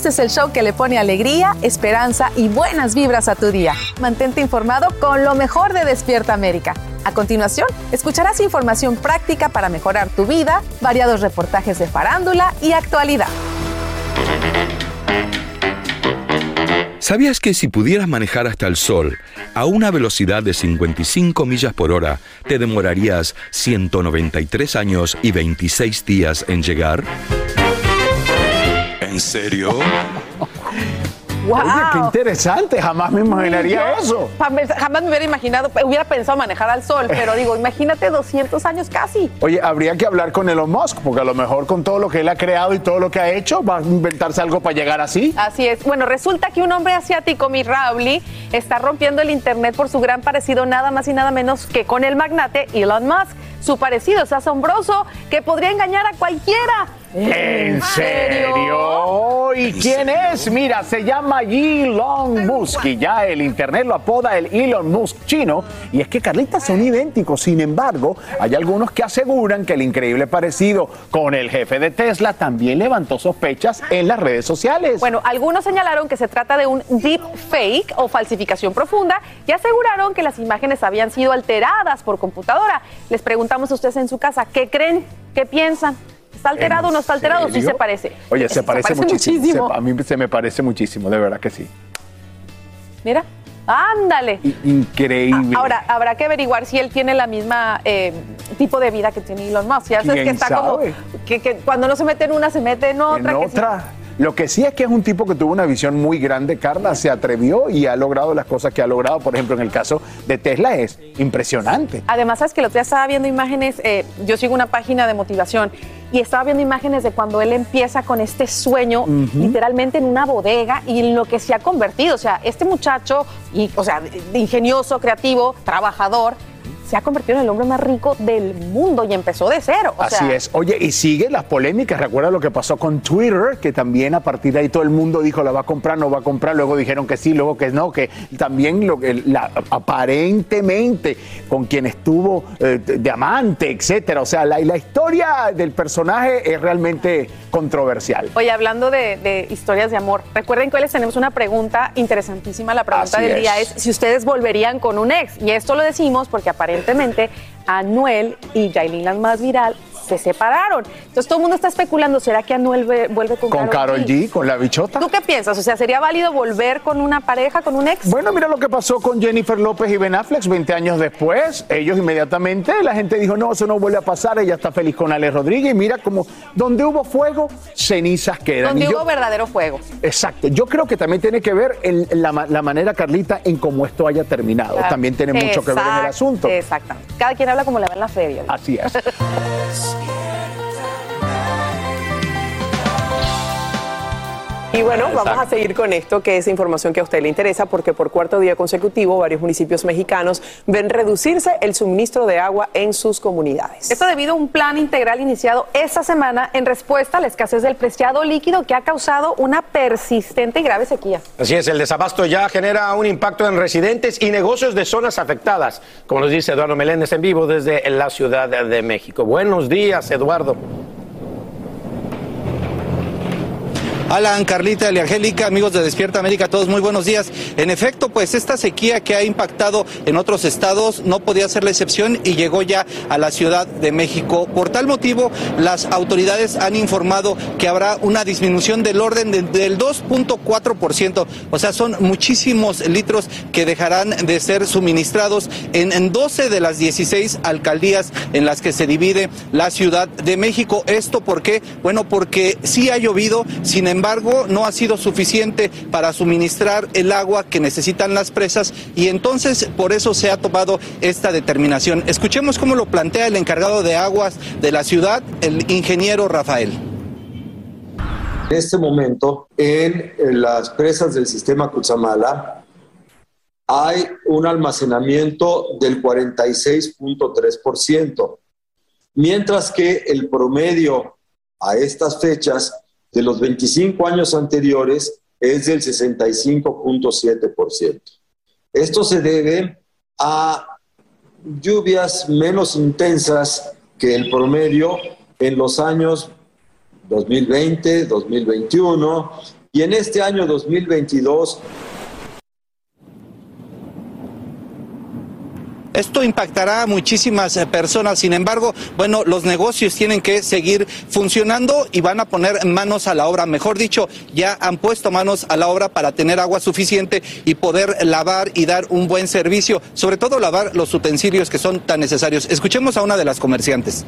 Este es el show que le pone alegría, esperanza y buenas vibras a tu día. Mantente informado con lo mejor de Despierta América. A continuación, escucharás información práctica para mejorar tu vida, variados reportajes de farándula y actualidad. ¿Sabías que si pudieras manejar hasta el sol a una velocidad de 55 millas por hora, te demorarías 193 años y 26 días en llegar? ¿En serio? ¡Wow! Oye, qué interesante, jamás me imaginaría Yo eso. Jamás, jamás me hubiera imaginado, hubiera pensado manejar al sol, pero digo, imagínate 200 años casi. Oye, habría que hablar con Elon Musk, porque a lo mejor con todo lo que él ha creado y todo lo que ha hecho, va a inventarse algo para llegar así. Así es. Bueno, resulta que un hombre asiático, mi Rauli, está rompiendo el internet por su gran parecido nada más y nada menos que con el magnate Elon Musk. Su parecido es asombroso que podría engañar a cualquiera. ¿En serio? ¿Y quién es? Mira, se llama Elon Musk y ya el internet lo apoda el Elon Musk chino. Y es que Carlitas son idénticos. Sin embargo, hay algunos que aseguran que el increíble parecido con el jefe de Tesla también levantó sospechas en las redes sociales. Bueno, algunos señalaron que se trata de un deep fake o falsificación profunda y aseguraron que las imágenes habían sido alteradas por computadora. Les preguntamos a ustedes en su casa, ¿qué creen? ¿Qué piensan? ¿Está alterado o no está alterado? Sí se parece. Oye, se, Se parece, parece muchísimo. muchísimo. Se- a mí se me parece muchísimo, de verdad que sí. Mira, ándale. Increíble. Ahora, habrá que averiguar si él tiene la misma eh, tipo de vida que tiene Elon Musk. Ya sabes ¿Quién que está sabe? como que, que cuando no se mete en una, se mete en otra. en que sí. Lo que sí es que es un tipo que tuvo una visión muy grande, Carla, se atrevió y ha logrado las cosas que ha logrado. Por ejemplo, en el caso de Tesla es impresionante. Además, sabes que el otro día estaba viendo imágenes, eh, yo sigo una página de motivación y estaba viendo imágenes de cuando él empieza con este sueño, literalmente en una bodega y en lo que se ha convertido. O sea, este muchacho, y, o sea, ingenioso, creativo, trabajador, se ha convertido en el hombre más rico del mundo y empezó de cero. O Así sea, es. Oye, y sigue las polémicas. Recuerda lo que pasó con Twitter, que también a partir de ahí todo el mundo dijo la va a comprar, no va a comprar. Luego dijeron que sí, luego que no, que también lo que la- aparentemente con quien estuvo eh, de amante, etcétera. O sea, la, la historia del personaje es realmente controversial. Oye, hablando de, de historias de amor, recuerden que hoy les tenemos una pregunta interesantísima. La pregunta Así del es. día es si ustedes volverían con un ex. Y esto lo decimos porque aparentemente Anuel y Yailin, la viral, se separaron. Entonces todo el mundo está especulando, ¿será que Anuel ve- vuelve con, Con Carol G, con la bichota. ¿Tú qué piensas? O sea, ¿sería válido volver con una pareja, con un ex? Bueno, mira lo que pasó con Jennifer López y Ben Affleck 20 años después. Ellos inmediatamente, la gente dijo, no, eso no vuelve a pasar, ella está feliz con Ale Rodríguez. Y mira como donde hubo fuego, cenizas quedan. Donde Y yo- hubo verdadero fuego. Exacto, yo creo que también tiene que ver en la, ma- la manera, Carlita, en cómo esto haya terminado. Claro. También tiene mucho que ver en el asunto. Exactamente. Cada quien habla como le va en la feria. Así es. Podcast. Y bueno, vamos a seguir con esto, que es información que a usted le interesa, porque por cuarto día consecutivo varios municipios mexicanos ven reducirse el suministro de agua en sus comunidades. Esto debido a un plan integral iniciado esta semana en respuesta a la escasez del preciado líquido que ha causado una persistente y grave sequía. Así es, el desabasto ya genera un impacto en residentes y negocios de zonas afectadas, como nos dice Eduardo Meléndez en vivo desde la Ciudad de México. Buenos días, Eduardo. Alan, Carlita Angélica, amigos de Despierta América, todos muy buenos días. En efecto, pues esta sequía que ha impactado en otros estados no podía ser la excepción y llegó ya a la Ciudad de México. Por tal motivo, las autoridades han informado que habrá una disminución del orden de- del 2.4%. O sea, son muchísimos litros que dejarán de ser suministrados en, en 12 de las 16 alcaldías en las que se divide la Ciudad de México. ¿Esto por qué? Bueno, porque sí ha llovido, sin embargo, no ha sido suficiente para suministrar el agua que necesitan las presas y entonces por eso se ha tomado esta determinación. Escuchemos cómo lo plantea el encargado de aguas de la ciudad, el ingeniero Rafael. En este momento, en en las presas del sistema Cutzamala, hay un almacenamiento del 46.3%, mientras que el promedio a estas fechas de los 25 años anteriores es del 65.7%. Esto se debe a lluvias menos intensas que el promedio en los años 2020, 2021 y en este año 2022 Esto impactará a muchísimas eh, personas, sin embargo, bueno, los negocios tienen que seguir funcionando y van a poner manos a la obra. Mejor dicho, ya han puesto manos a la obra para tener agua suficiente y poder lavar y dar un buen servicio, sobre todo lavar los utensilios que son tan necesarios. Escuchemos a una de las comerciantes.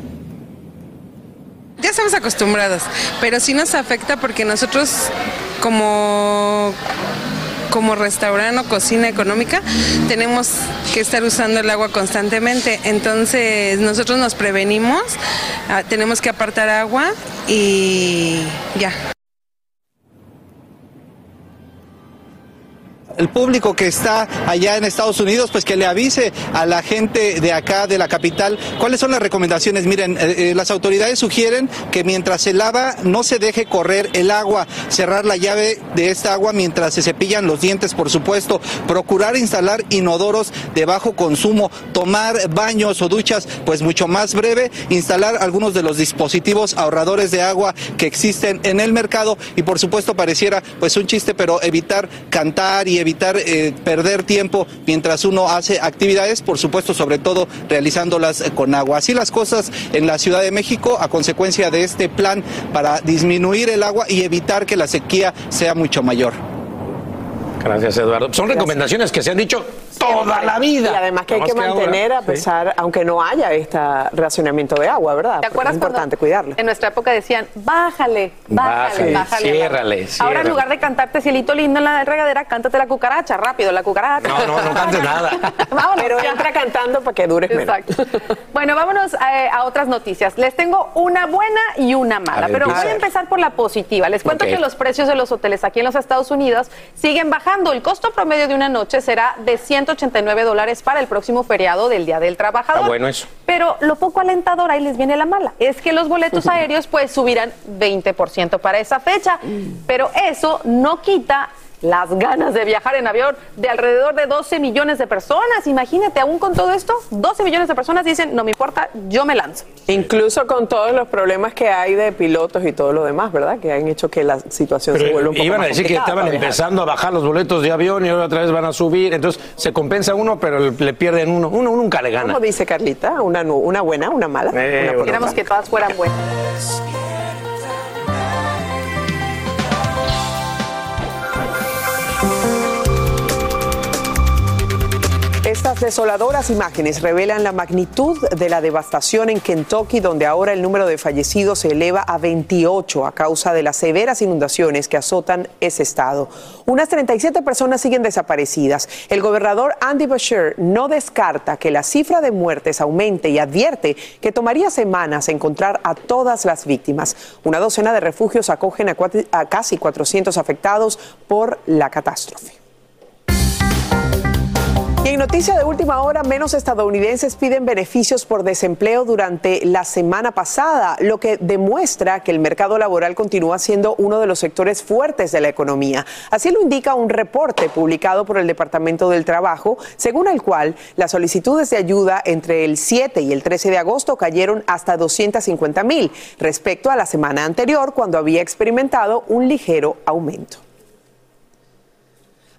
Ya estamos acostumbrados, pero sí nos afecta porque nosotros como como restaurante o cocina económica tenemos que estar usando el agua constantemente. Entonces nosotros nos prevenimos, ah, tenemos que apartar agua y ya. El público que está allá en Estados Unidos, pues que le avise a la gente de acá, de la capital, cuáles son las recomendaciones. Miren, eh, eh, las autoridades sugieren que mientras se lava no se deje correr el agua, cerrar la llave de esta agua mientras se cepillan los dientes, por supuesto, procurar instalar inodoros de bajo consumo, tomar baños o duchas, pues mucho más breve, instalar algunos de los dispositivos ahorradores de agua que existen en el mercado y por supuesto pareciera pues un chiste, pero evitar cantar y evitar eh, perder tiempo mientras uno hace actividades, por supuesto, sobre todo realizándolas eh, con agua. Así las cosas en la Ciudad de México a consecuencia de este plan para disminuir el agua y evitar que la sequía sea mucho mayor. Gracias, Eduardo. Son recomendaciones que se han dicho toda la vida. Y además que hay que más que ahora, mantener, a sí. pesar, aunque no haya este racionamiento de agua, ¿verdad? ¿Te acuerdas es importante cuidarlo. En nuestra época decían, bájale, bájale, Bájale, bájale. ciérrale, Ahora ciérrale. en lugar de cantarte cielito lindo en la regadera, cántate la cucaracha, rápido, la cucaracha. No, no, no cantes nada. Vámonos, Pero entra cantando para que menos. Exacto. Bueno, vámonos eh, a otras noticias. Les tengo una buena y una mala, ver, pero voy a empezar por la positiva. Les cuento que los precios de los hoteles aquí en los Estados Unidos siguen bajando. El costo promedio de una noche será de 189 dólares para el próximo feriado del Día del Trabajador. Está bueno eso. Pero lo poco alentador, ahí les viene la mala, es que los boletos aéreos pues subirán 20% para esa fecha, pero eso no quita las ganas de viajar en avión de alrededor de 12 millones de personas. Imagínate, aún con todo esto, 12 millones de personas dicen, no me importa, yo me lanzo. Incluso con todos los problemas que hay de pilotos y todo lo demás, ¿verdad? Que han hecho que la situación se vuelva un poco iban a decir que estaban empezando a bajar los boletos de avión y ahora otra vez van a subir. Entonces se compensa uno, pero le pierden uno. Uno nunca le gana. ¿Cómo dice Carlita? ¿Una, una buena, una mala? Eh, Una bueno. que todas fueran buenas. Estas desoladoras imágenes revelan la magnitud de la devastación en Kentucky, donde ahora el número de fallecidos se eleva a 28 a causa de las severas inundaciones que azotan ese estado. Unas 37 personas siguen desaparecidas. El gobernador Andy Beshear no descarta que la cifra de muertes aumente y advierte que tomaría semanas encontrar a todas las víctimas. Una docena de refugios acogen a, a casi 400 afectados por la catástrofe. Y en noticia de última hora, menos estadounidenses piden beneficios por desempleo durante la semana pasada, lo que demuestra que el mercado laboral continúa siendo uno de los sectores fuertes de la economía. Así lo indica un reporte publicado por el Departamento del Trabajo, según el cual las solicitudes de ayuda entre el 7 y el 13 de agosto cayeron hasta 250 mil respecto a la semana anterior, cuando había experimentado un ligero aumento.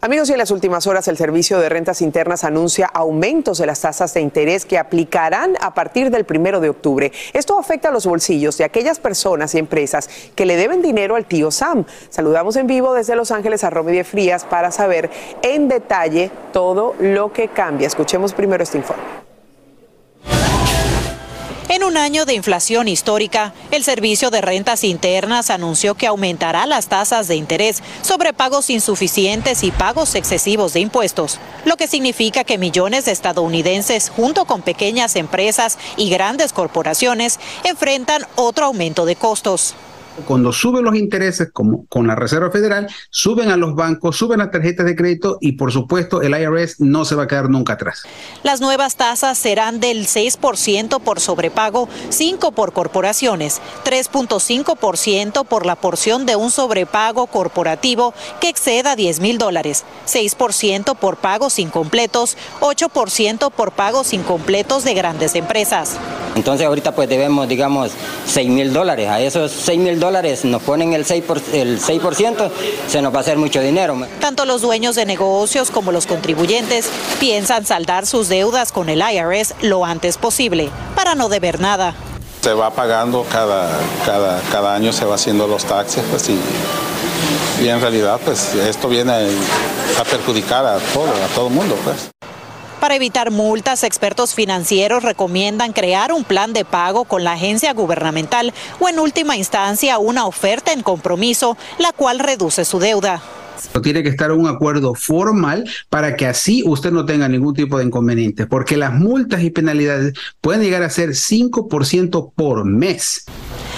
Amigos, y en las últimas horas el Servicio de Rentas Internas anuncia aumentos de las tasas de interés que aplicarán a partir del primero de octubre. Esto afecta a los bolsillos de aquellas personas y empresas que le deben dinero al tío Sam. Saludamos en vivo desde Los Ángeles a Romy de Frías para saber en detalle todo lo que cambia. Escuchemos primero este informe. En un año de inflación histórica, el Servicio de Rentas Internas anunció que aumentará las tasas de interés sobre pagos insuficientes y pagos excesivos de impuestos, lo que significa que millones de estadounidenses, junto con pequeñas empresas y grandes corporaciones, enfrentan otro aumento de costos. Cuando suben los intereses, como con la Reserva Federal, suben a los bancos, suben las tarjetas de crédito y por supuesto el IRS no se va a quedar nunca atrás. Las nuevas tasas serán del 6% por sobrepago, 5% por corporaciones, 3.5% por la porción de un sobrepago corporativo que exceda 10 mil dólares, 6% por pagos incompletos, 8% por pagos incompletos de grandes empresas. Entonces ahorita pues debemos, digamos, 6 mil dólares. A esos 6 mil dólares nos ponen el 6%, por, el 6%, se nos va a hacer mucho dinero. Tanto los dueños de negocios como los contribuyentes piensan saldar sus deudas con el IRS lo antes posible para no deber nada. Se va pagando cada, cada, cada año, se va haciendo los taxes, pues y, y en realidad pues esto viene a perjudicar a todo, a todo el mundo, pues. Para evitar multas, expertos financieros recomiendan crear un plan de pago con la agencia gubernamental o en última instancia una oferta en compromiso, la cual reduce su deuda. Tiene que estar un acuerdo formal para que así usted no tenga ningún tipo de inconveniente, porque las multas y penalidades pueden llegar a ser 5% por mes.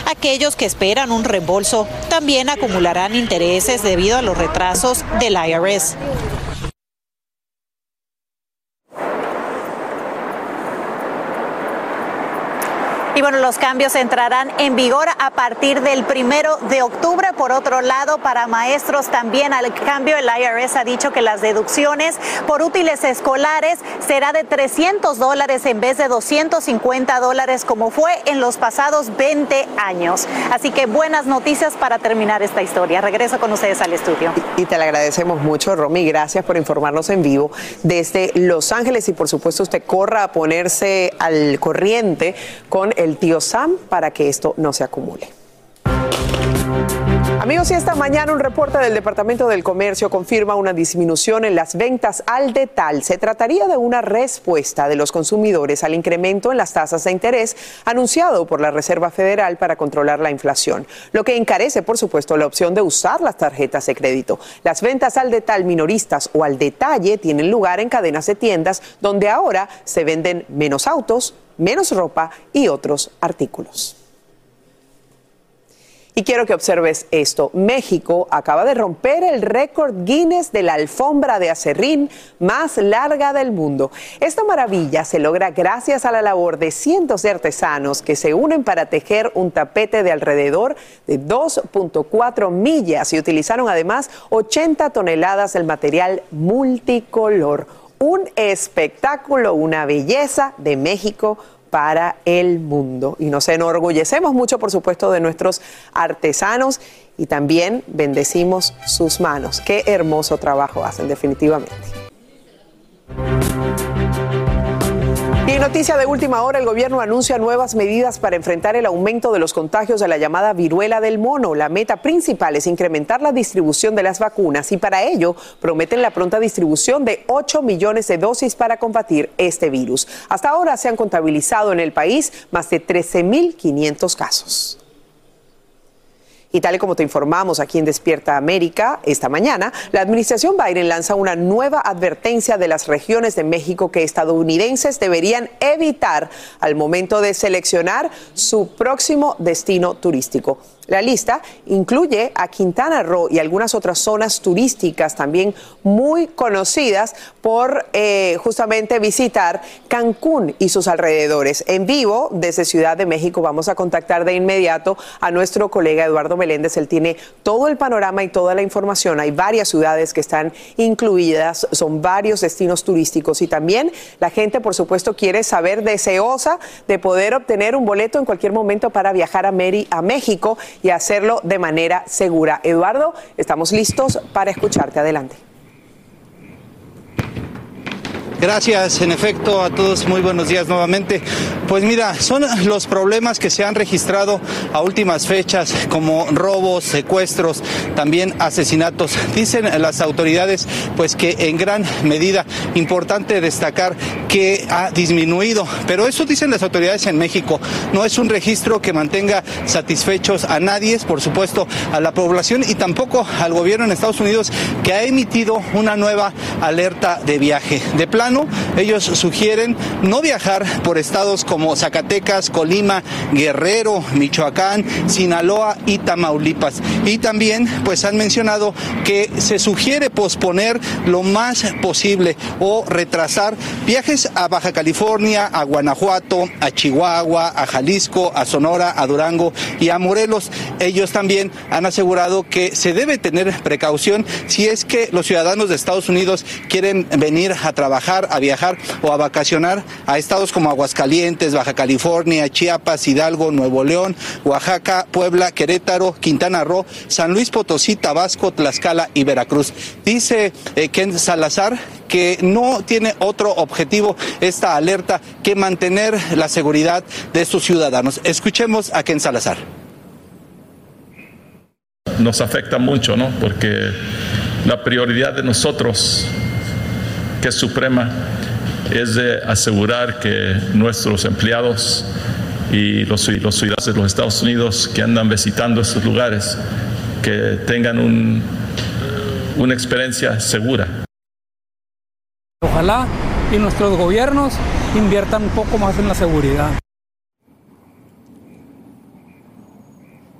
Aquellos que esperan un reembolso también acumularán intereses debido a los retrasos del IRS. Y bueno, los cambios entrarán en vigor a partir del primero de octubre. Por otro lado, para maestros también al cambio, el IRS ha dicho que las deducciones por útiles escolares será de 300 dólares en vez de 250 dólares como fue en los pasados 20 años. Así que buenas noticias para terminar esta historia. Regreso con ustedes al estudio. Y te le agradecemos mucho, Romy. Gracias por informarnos en vivo desde Los Ángeles y por supuesto usted corra a ponerse al corriente con el tío Sam para que esto no se acumule. Amigos, y esta mañana un reporte del Departamento del Comercio confirma una disminución en las ventas al detal. Se trataría de una respuesta de los consumidores al incremento en las tasas de interés anunciado por la Reserva Federal para controlar la inflación, lo que encarece, por supuesto, la opción de usar las tarjetas de crédito. Las ventas al detal minoristas o al detalle tienen lugar en cadenas de tiendas donde ahora se venden menos autos, menos ropa y otros artículos. Y quiero que observes esto. México acaba de romper el récord Guinness de la alfombra de acerrín más larga del mundo. Esta maravilla se logra gracias a la labor de cientos de artesanos que se unen para tejer un tapete de alrededor de 2.4 millas y utilizaron además 80 toneladas del material multicolor. Un espectáculo, una belleza de México para el mundo. Y nos enorgullecemos mucho, por supuesto, de nuestros artesanos y también bendecimos sus manos. Qué hermoso trabajo hacen, definitivamente. Y en noticia de última hora, el gobierno anuncia nuevas medidas para enfrentar el aumento de los contagios de la llamada viruela del mono. La meta principal es incrementar la distribución de las vacunas y para ello prometen la pronta distribución de 8 millones de dosis para combatir este virus. Hasta ahora se han contabilizado en el país más de 13.500 casos. Y tal y como te informamos aquí en Despierta América esta mañana, la administración Biden lanza una nueva advertencia de las regiones de México que estadounidenses deberían evitar al momento de seleccionar su próximo destino turístico. La lista incluye a Quintana Roo y algunas otras zonas turísticas también muy conocidas por eh, justamente visitar Cancún y sus alrededores. En vivo, desde Ciudad de México, vamos a contactar de inmediato a nuestro colega Eduardo Meléndez. Él tiene todo el panorama y toda la información. Hay varias ciudades que están incluidas, son varios destinos turísticos y también la gente, por supuesto, quiere saber, deseosa de poder obtener un boleto en cualquier momento para viajar a, a México y hacerlo de manera segura. Eduardo, estamos listos para escucharte. Adelante. Gracias, en efecto, a todos muy buenos días nuevamente. Pues mira, son los problemas que se han registrado a últimas fechas, como robos, secuestros, también asesinatos. Dicen las autoridades, pues que en gran medida, importante destacar que ha disminuido, pero eso dicen las autoridades en México. No es un registro que mantenga satisfechos a nadie, por supuesto, a la población y tampoco al gobierno en Estados Unidos, que ha emitido una nueva alerta de viaje. De plan ellos sugieren no viajar por estados como Zacatecas, Colima, Guerrero, Michoacán, Sinaloa y Tamaulipas. Y también pues han mencionado que se sugiere posponer lo más posible o retrasar viajes a Baja California, a Guanajuato, a Chihuahua, a Jalisco, a Sonora, a Durango y a Morelos. Ellos también han asegurado que se debe tener precaución si es que los ciudadanos de Estados Unidos quieren venir a trabajar a viajar o a vacacionar a estados como Aguascalientes, Baja California, Chiapas, Hidalgo, Nuevo León, Oaxaca, Puebla, Querétaro, Quintana Roo, San Luis Potosí, Tabasco, Tlaxcala y Veracruz. Dice eh, Ken Salazar que no tiene otro objetivo esta alerta que mantener la seguridad de sus ciudadanos. Escuchemos a Ken Salazar. Nos afecta mucho, ¿no? Porque la prioridad de nosotros suprema es de asegurar que nuestros empleados y los, ciudadanos de los Estados Unidos que andan visitando estos lugares que tengan un, una experiencia segura. Ojalá y nuestros gobiernos inviertan un poco más en la seguridad.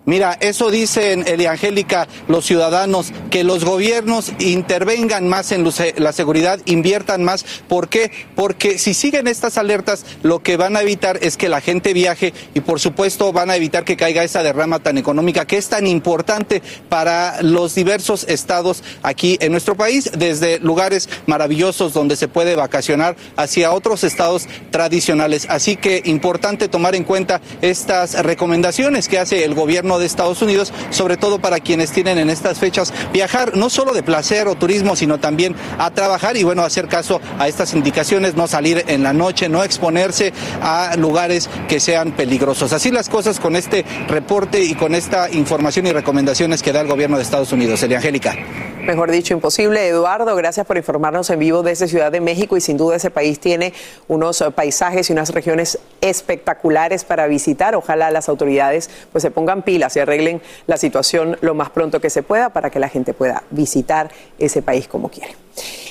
Mira, eso dicen, Eliangélica, los ciudadanos, que los gobiernos intervengan más en la seguridad, inviertan más. ¿Por qué? Porque si siguen estas alertas, lo que van a evitar es que la gente viaje y, por supuesto, van a evitar que caiga esa derrama tan económica que es tan importante para los diversos estados aquí en nuestro país, desde lugares maravillosos donde se puede vacacionar hacia otros estados tradicionales. Así que importante tomar en cuenta estas recomendaciones que hace el gobierno de Estados Unidos, sobre todo para quienes tienen en estas fechas viajar no solo de placer o turismo, sino también a trabajar y bueno, hacer caso a estas indicaciones, no salir en la noche, no exponerse a lugares que sean peligrosos. Así las cosas con este reporte y con esta información y recomendaciones que da el gobierno de Estados Unidos. Elia Angélica. Mejor dicho, imposible. Eduardo, gracias por informarnos en vivo desde Ciudad de México y sin duda ese país tiene unos eh, paisajes y unas regiones espectaculares para visitar. Ojalá las autoridades pues se pongan pilas y arreglen la situación lo más pronto que se pueda para que la gente pueda visitar ese país como quiere.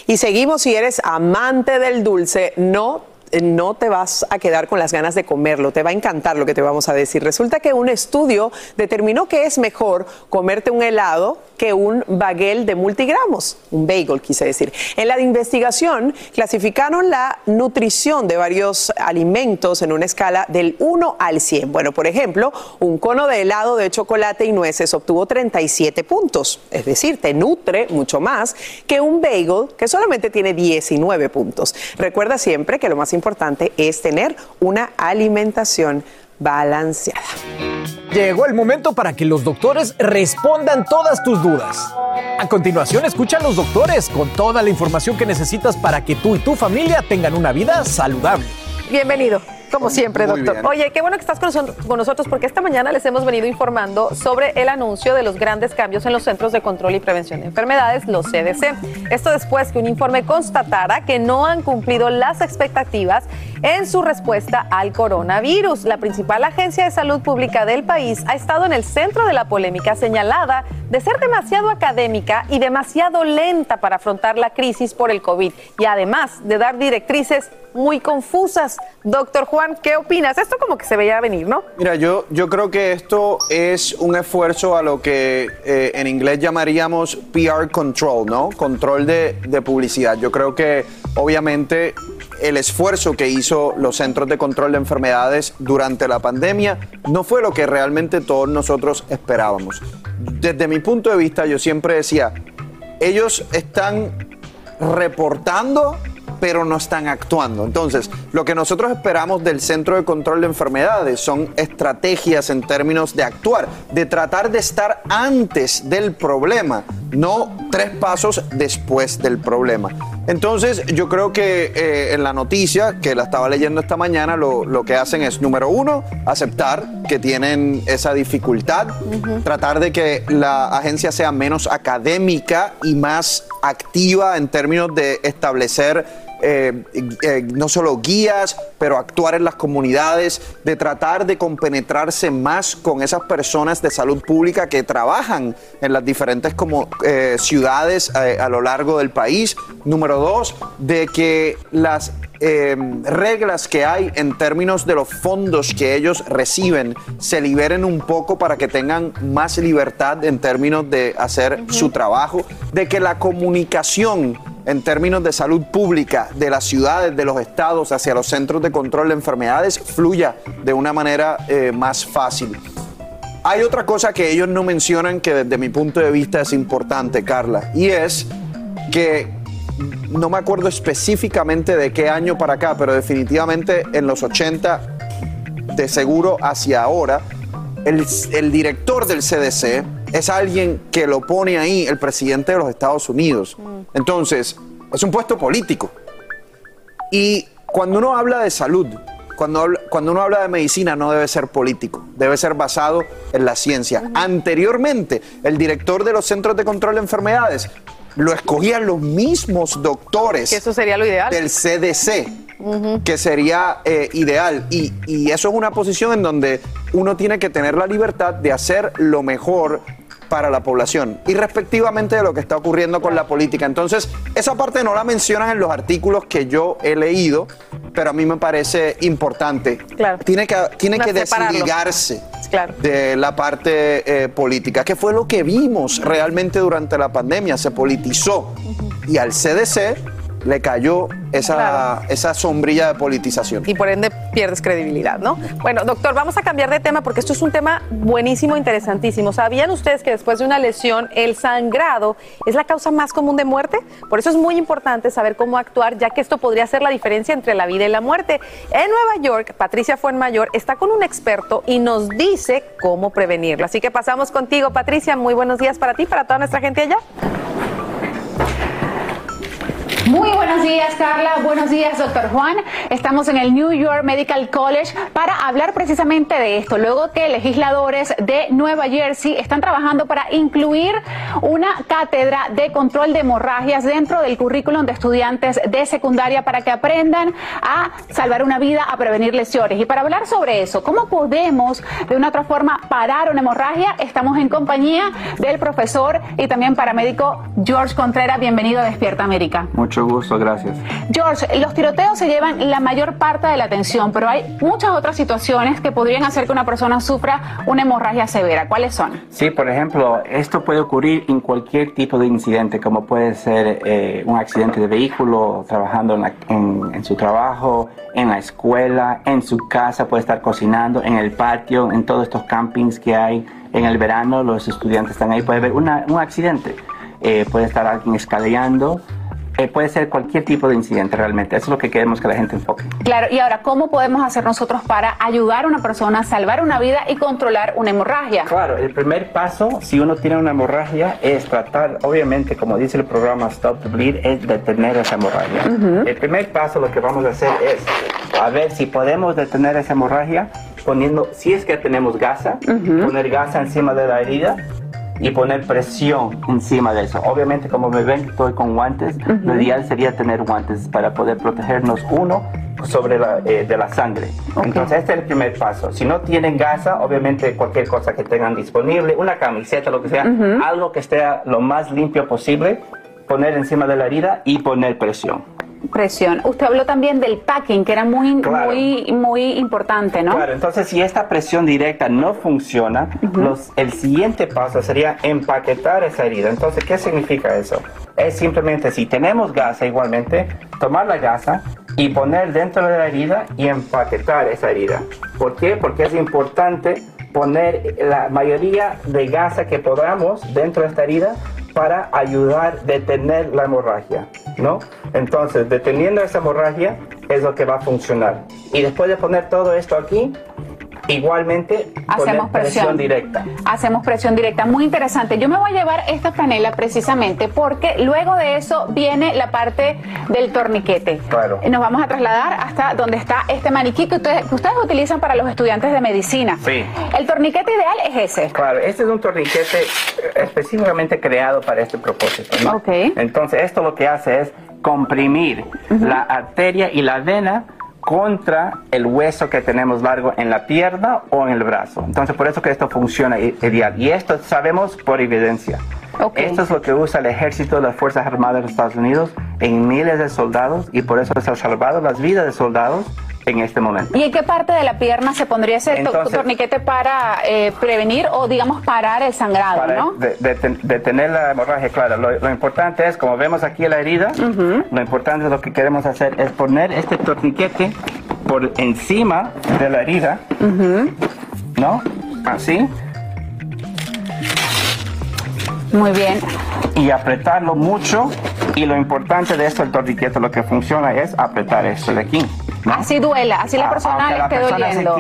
Y seguimos, si eres amante del dulce, no no te vas a quedar con las ganas de comerlo, te va a encantar lo que te vamos a decir. Resulta que un estudio determinó que es mejor comerte un helado que un baguel de multigramos, un bagel quise decir. En la investigación clasificaron la nutrición de varios alimentos en una escala del 1 al 100. Bueno, por ejemplo, un cono de helado de chocolate y nueces obtuvo 37 puntos, es decir, te nutre mucho más que un bagel que solamente tiene 19 puntos. Recuerda siempre que lo más importante es tener una alimentación balanceada. Llegó el momento para que los doctores respondan todas tus dudas. A continuación, escucha a los doctores con toda la información que necesitas para que tú y tu familia tengan una vida saludable. Bienvenido. Como siempre, doctor. Oye, qué bueno que estás con nosotros porque esta mañana les hemos venido informando sobre el anuncio de los grandes cambios en los Centros de Control y Prevención de Enfermedades, los CDC. Esto después que un informe constatara que no han cumplido las expectativas en su respuesta al coronavirus. La principal agencia de salud pública del país ha estado en el centro de la polémica señalada de ser demasiado académica y demasiado lenta para afrontar la crisis por el COVID y además de dar directrices muy confusas. Doctor Juan, ¿qué opinas? Esto como que se veía venir, ¿no? Mira, yo, yo creo que esto es un esfuerzo a lo que eh, en inglés llamaríamos PR control, ¿no? Control de, de publicidad. Yo creo que obviamente el esfuerzo que hizo los centros de control de enfermedades durante la pandemia no fue lo que realmente todos nosotros esperábamos. Desde mi punto de vista, yo siempre decía, ellos están reportando pero no están actuando. Entonces, lo que nosotros esperamos del Centro de Control de Enfermedades son estrategias en términos de actuar, de tratar de estar antes del problema, no tres pasos después del problema. Entonces, yo creo que eh, en la noticia que la estaba leyendo esta mañana, lo, que hacen es, número uno, aceptar que tienen esa dificultad, tratar de que la agencia sea menos académica y más activa en términos de establecer eh, eh, no solo guías, pero actuar en las comunidades, de tratar de compenetrarse más con esas personas de salud pública que trabajan en las diferentes como, eh, ciudades a lo largo del país. Número dos, de que las reglas que hay en términos de los fondos que ellos reciben se liberen un poco para que tengan más libertad en términos de hacer su trabajo, de que la comunicación en términos de salud pública de las ciudades, de los estados hacia los centros de control de enfermedades fluya de una manera eh, más fácil. Hay otra cosa que ellos no mencionan que desde mi punto de vista es importante, Carla, y es que no me acuerdo específicamente de qué año para acá, pero definitivamente en los 80, de seguro hacia ahora, el, el director del CDC, es alguien que lo pone ahí el presidente de los Estados Unidos. Mm. Entonces, es un puesto político. Y cuando uno habla de salud, cuando, cuando uno habla de medicina, no debe ser político, debe ser basado en la ciencia. Anteriormente, el director de los Centros de Control de Enfermedades lo escogían los mismos doctores. eso sería lo ideal. Del CDC. que sería eh, ideal. Y, y, eso es una posición en donde uno tiene que tener la libertad de hacer lo mejor para la población, y respectivamente de lo que está ocurriendo con la política. Entonces, esa parte no la mencionan en los artículos que yo he leído, pero a mí me parece importante. Claro. Tiene que, tiene que desligarse de la parte eh, política, que fue lo que vimos realmente durante la pandemia, se politizó. Y al CDC le cayó esa, esa sombrilla de politización. y por ende pierdes credibilidad, ¿no? Bueno, doctor, vamos a cambiar de tema porque esto es un tema buenísimo, interesantísimo. ¿Sabían ustedes que después de una lesión el sangrado es la causa más común de muerte? Por eso es muy importante saber cómo actuar, ya que esto podría ser la diferencia entre la vida y la muerte. En Nueva York, Patricia Fuenmayor está con un experto y nos dice cómo prevenirlo. Así que pasamos contigo, Patricia. Muy buenos días para ti, para toda nuestra gente allá. Muy buenos días, Carla. Buenos días, doctor Juan. Estamos en el New York Medical College para hablar precisamente de esto. Luego que legisladores de Nueva Jersey están trabajando para incluir una cátedra de control de hemorragias dentro del currículum de estudiantes de secundaria para que aprendan a salvar una vida, a prevenir lesiones. Y para hablar sobre eso, ¿cómo podemos de una otra forma parar una hemorragia? Estamos en compañía del profesor y también paramédico George Contreras. Bienvenido a Despierta América. Mucho gusto, gracias. George, los tiroteos se llevan la mayor parte de la atención, pero hay muchas otras situaciones que podrían hacer que una persona sufra una hemorragia severa. ¿Cuáles son? Sí, por ejemplo, esto puede ocurrir en cualquier tipo de incidente, como puede ser eh, un accidente de vehículo, trabajando en, la- en- en su trabajo, en la escuela, en su casa, puede estar cocinando, en el patio, en todos estos campings que hay. En el verano los estudiantes están ahí, puede haber una- un accidente, Eh, puede estar alguien escaleando, eh, puede ser cualquier tipo de incidente realmente. Eso es lo que queremos que la gente enfoque. Claro, y ahora, ¿cómo podemos hacer nosotros para ayudar a una persona a salvar una vida y controlar una hemorragia? Claro, el primer paso, si uno tiene una hemorragia, es tratar, obviamente, como dice el programa Stop the Bleed, es detener esa hemorragia. Ujú. El primer paso, lo que vamos a hacer es a ver si podemos detener esa hemorragia poniendo, si es que tenemos gasa, poner gasa encima de la herida y poner presión encima de eso. Obviamente, como me ven, estoy con guantes. Lo ideal sería tener guantes para poder protegernos uno sobre la, eh, de la sangre. Entonces, este es el primer paso. Si no tienen gasa, obviamente cualquier cosa que tengan disponible, una camiseta, lo que sea, algo que esté lo más limpio posible, poner encima de la herida y poner presión. Presión. Usted habló también del packing, que era muy, Claro. muy, muy importante, ¿no? Claro, entonces si esta presión directa no funciona, los- el siguiente paso sería empaquetar esa herida. Entonces, ¿qué significa eso? Es simplemente, si tenemos gasa igualmente, tomar la gasa y poner dentro de la herida y empaquetar esa herida. ¿Por qué? Porque es importante poner la mayoría de gasa que podamos dentro de esta herida para ayudar a detener la hemorragia, ¿no? Entonces, deteniendo esa hemorragia es lo que va a funcionar. Y después de poner todo esto aquí, igualmente Hacemos presión. directa. Hacemos presión directa. Muy interesante. Yo me voy a llevar esta franela precisamente porque luego de eso viene la parte del torniquete. Claro. Nos vamos a trasladar hasta donde está este maniquí que ustedes, que ustedes utilizan para los estudiantes de medicina. Sí. El torniquete ideal es ese. Claro, este es un torniquete específicamente creado para este propósito. ¿no? Ok. Entonces, esto lo que hace es comprimir la arteria y la vena contra el hueso que tenemos largo en la pierna o en el brazo. Entonces, por eso que esto funciona ideal. Y esto sabemos por evidencia. Esto es lo que usa el ejército de las Fuerzas Armadas de los Estados Unidos en miles de soldados y por eso se han salvado las vidas de soldados en este momento. ¿Y en qué parte de la pierna se pondría ese Entonces- torniquete para eh, prevenir o, digamos, parar el sangrado, para no? de- deten- detener la hemorragia, claro. Lo, lo importante es, como vemos aquí la herida, lo importante lo que queremos hacer es poner este torniquete por encima de la herida, ¿no? Así. Muy bien. Y apretarlo mucho. Y lo importante de esto, el torniquete, lo que funciona es apretar esto de aquí. Así duela, así la A- persona le esté se doliendo.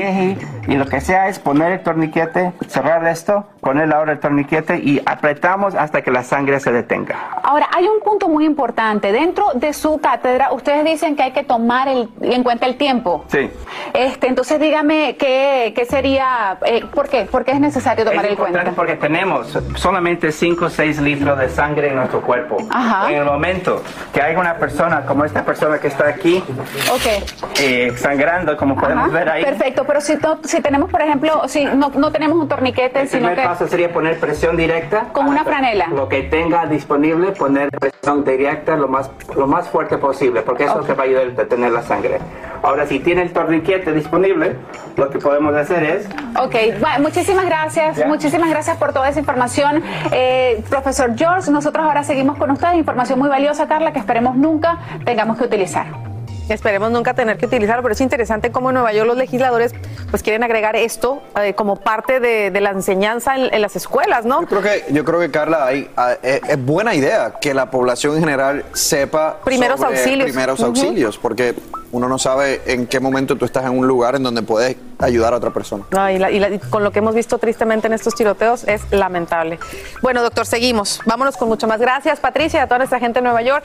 y lo que sea es poner el torniquete, cerrar esto, poner ahora el torniquete y apretamos hasta que la sangre se detenga. Ahora, hay un punto muy importante. Dentro de su cátedra, ustedes dicen que hay que tomar el- en cuenta el tiempo. Sí. Este, entonces, dígame qué, qué sería, eh, ¿por qué? ¿Por qué es necesario tomar es el cuenta? porque tenemos solamente 5 o 6 litros de sangre en nuestro cuerpo. Ajá. En el momento que hay una persona como esta persona que está aquí Ok. eh, sangrando, como podemos ver ahí, Perfecto, pero si, no- si tenemos, por ejemplo, si no, no tenemos un torniquete, el sino primer que paso sería poner presión directa. con una franela. Lo que tenga disponible, poner presión directa lo más, lo más fuerte posible, porque eso es lo que va a ayudar a detener la sangre. Ahora, si tiene el torniquete disponible, lo que podemos hacer es... Ok, bueno, muchísimas gracias, muchísimas gracias por toda esa información. Eh, profesor George, nosotros ahora seguimos con ustedes, información muy valiosa, Carla, que esperemos nunca tengamos que utilizar. Esperemos nunca tener que utilizarlo, pero es interesante cómo en Nueva York los legisladores pues quieren agregar esto eh, como parte de, de la enseñanza en, en las escuelas, ¿no? Yo creo que, yo creo que Carla, hay, ah, es, es buena idea que la población en general sepa Primeros sobre auxilios. primeros auxilios, porque uno no sabe en qué momento tú estás en un lugar en donde puedes ayudar a otra persona. No, y, la- y la- y con lo que hemos visto tristemente en estos tiroteos es lamentable. Bueno, doctor, seguimos. Vámonos con mucho más. Gracias, Patricia, y a toda nuestra gente en Nueva York.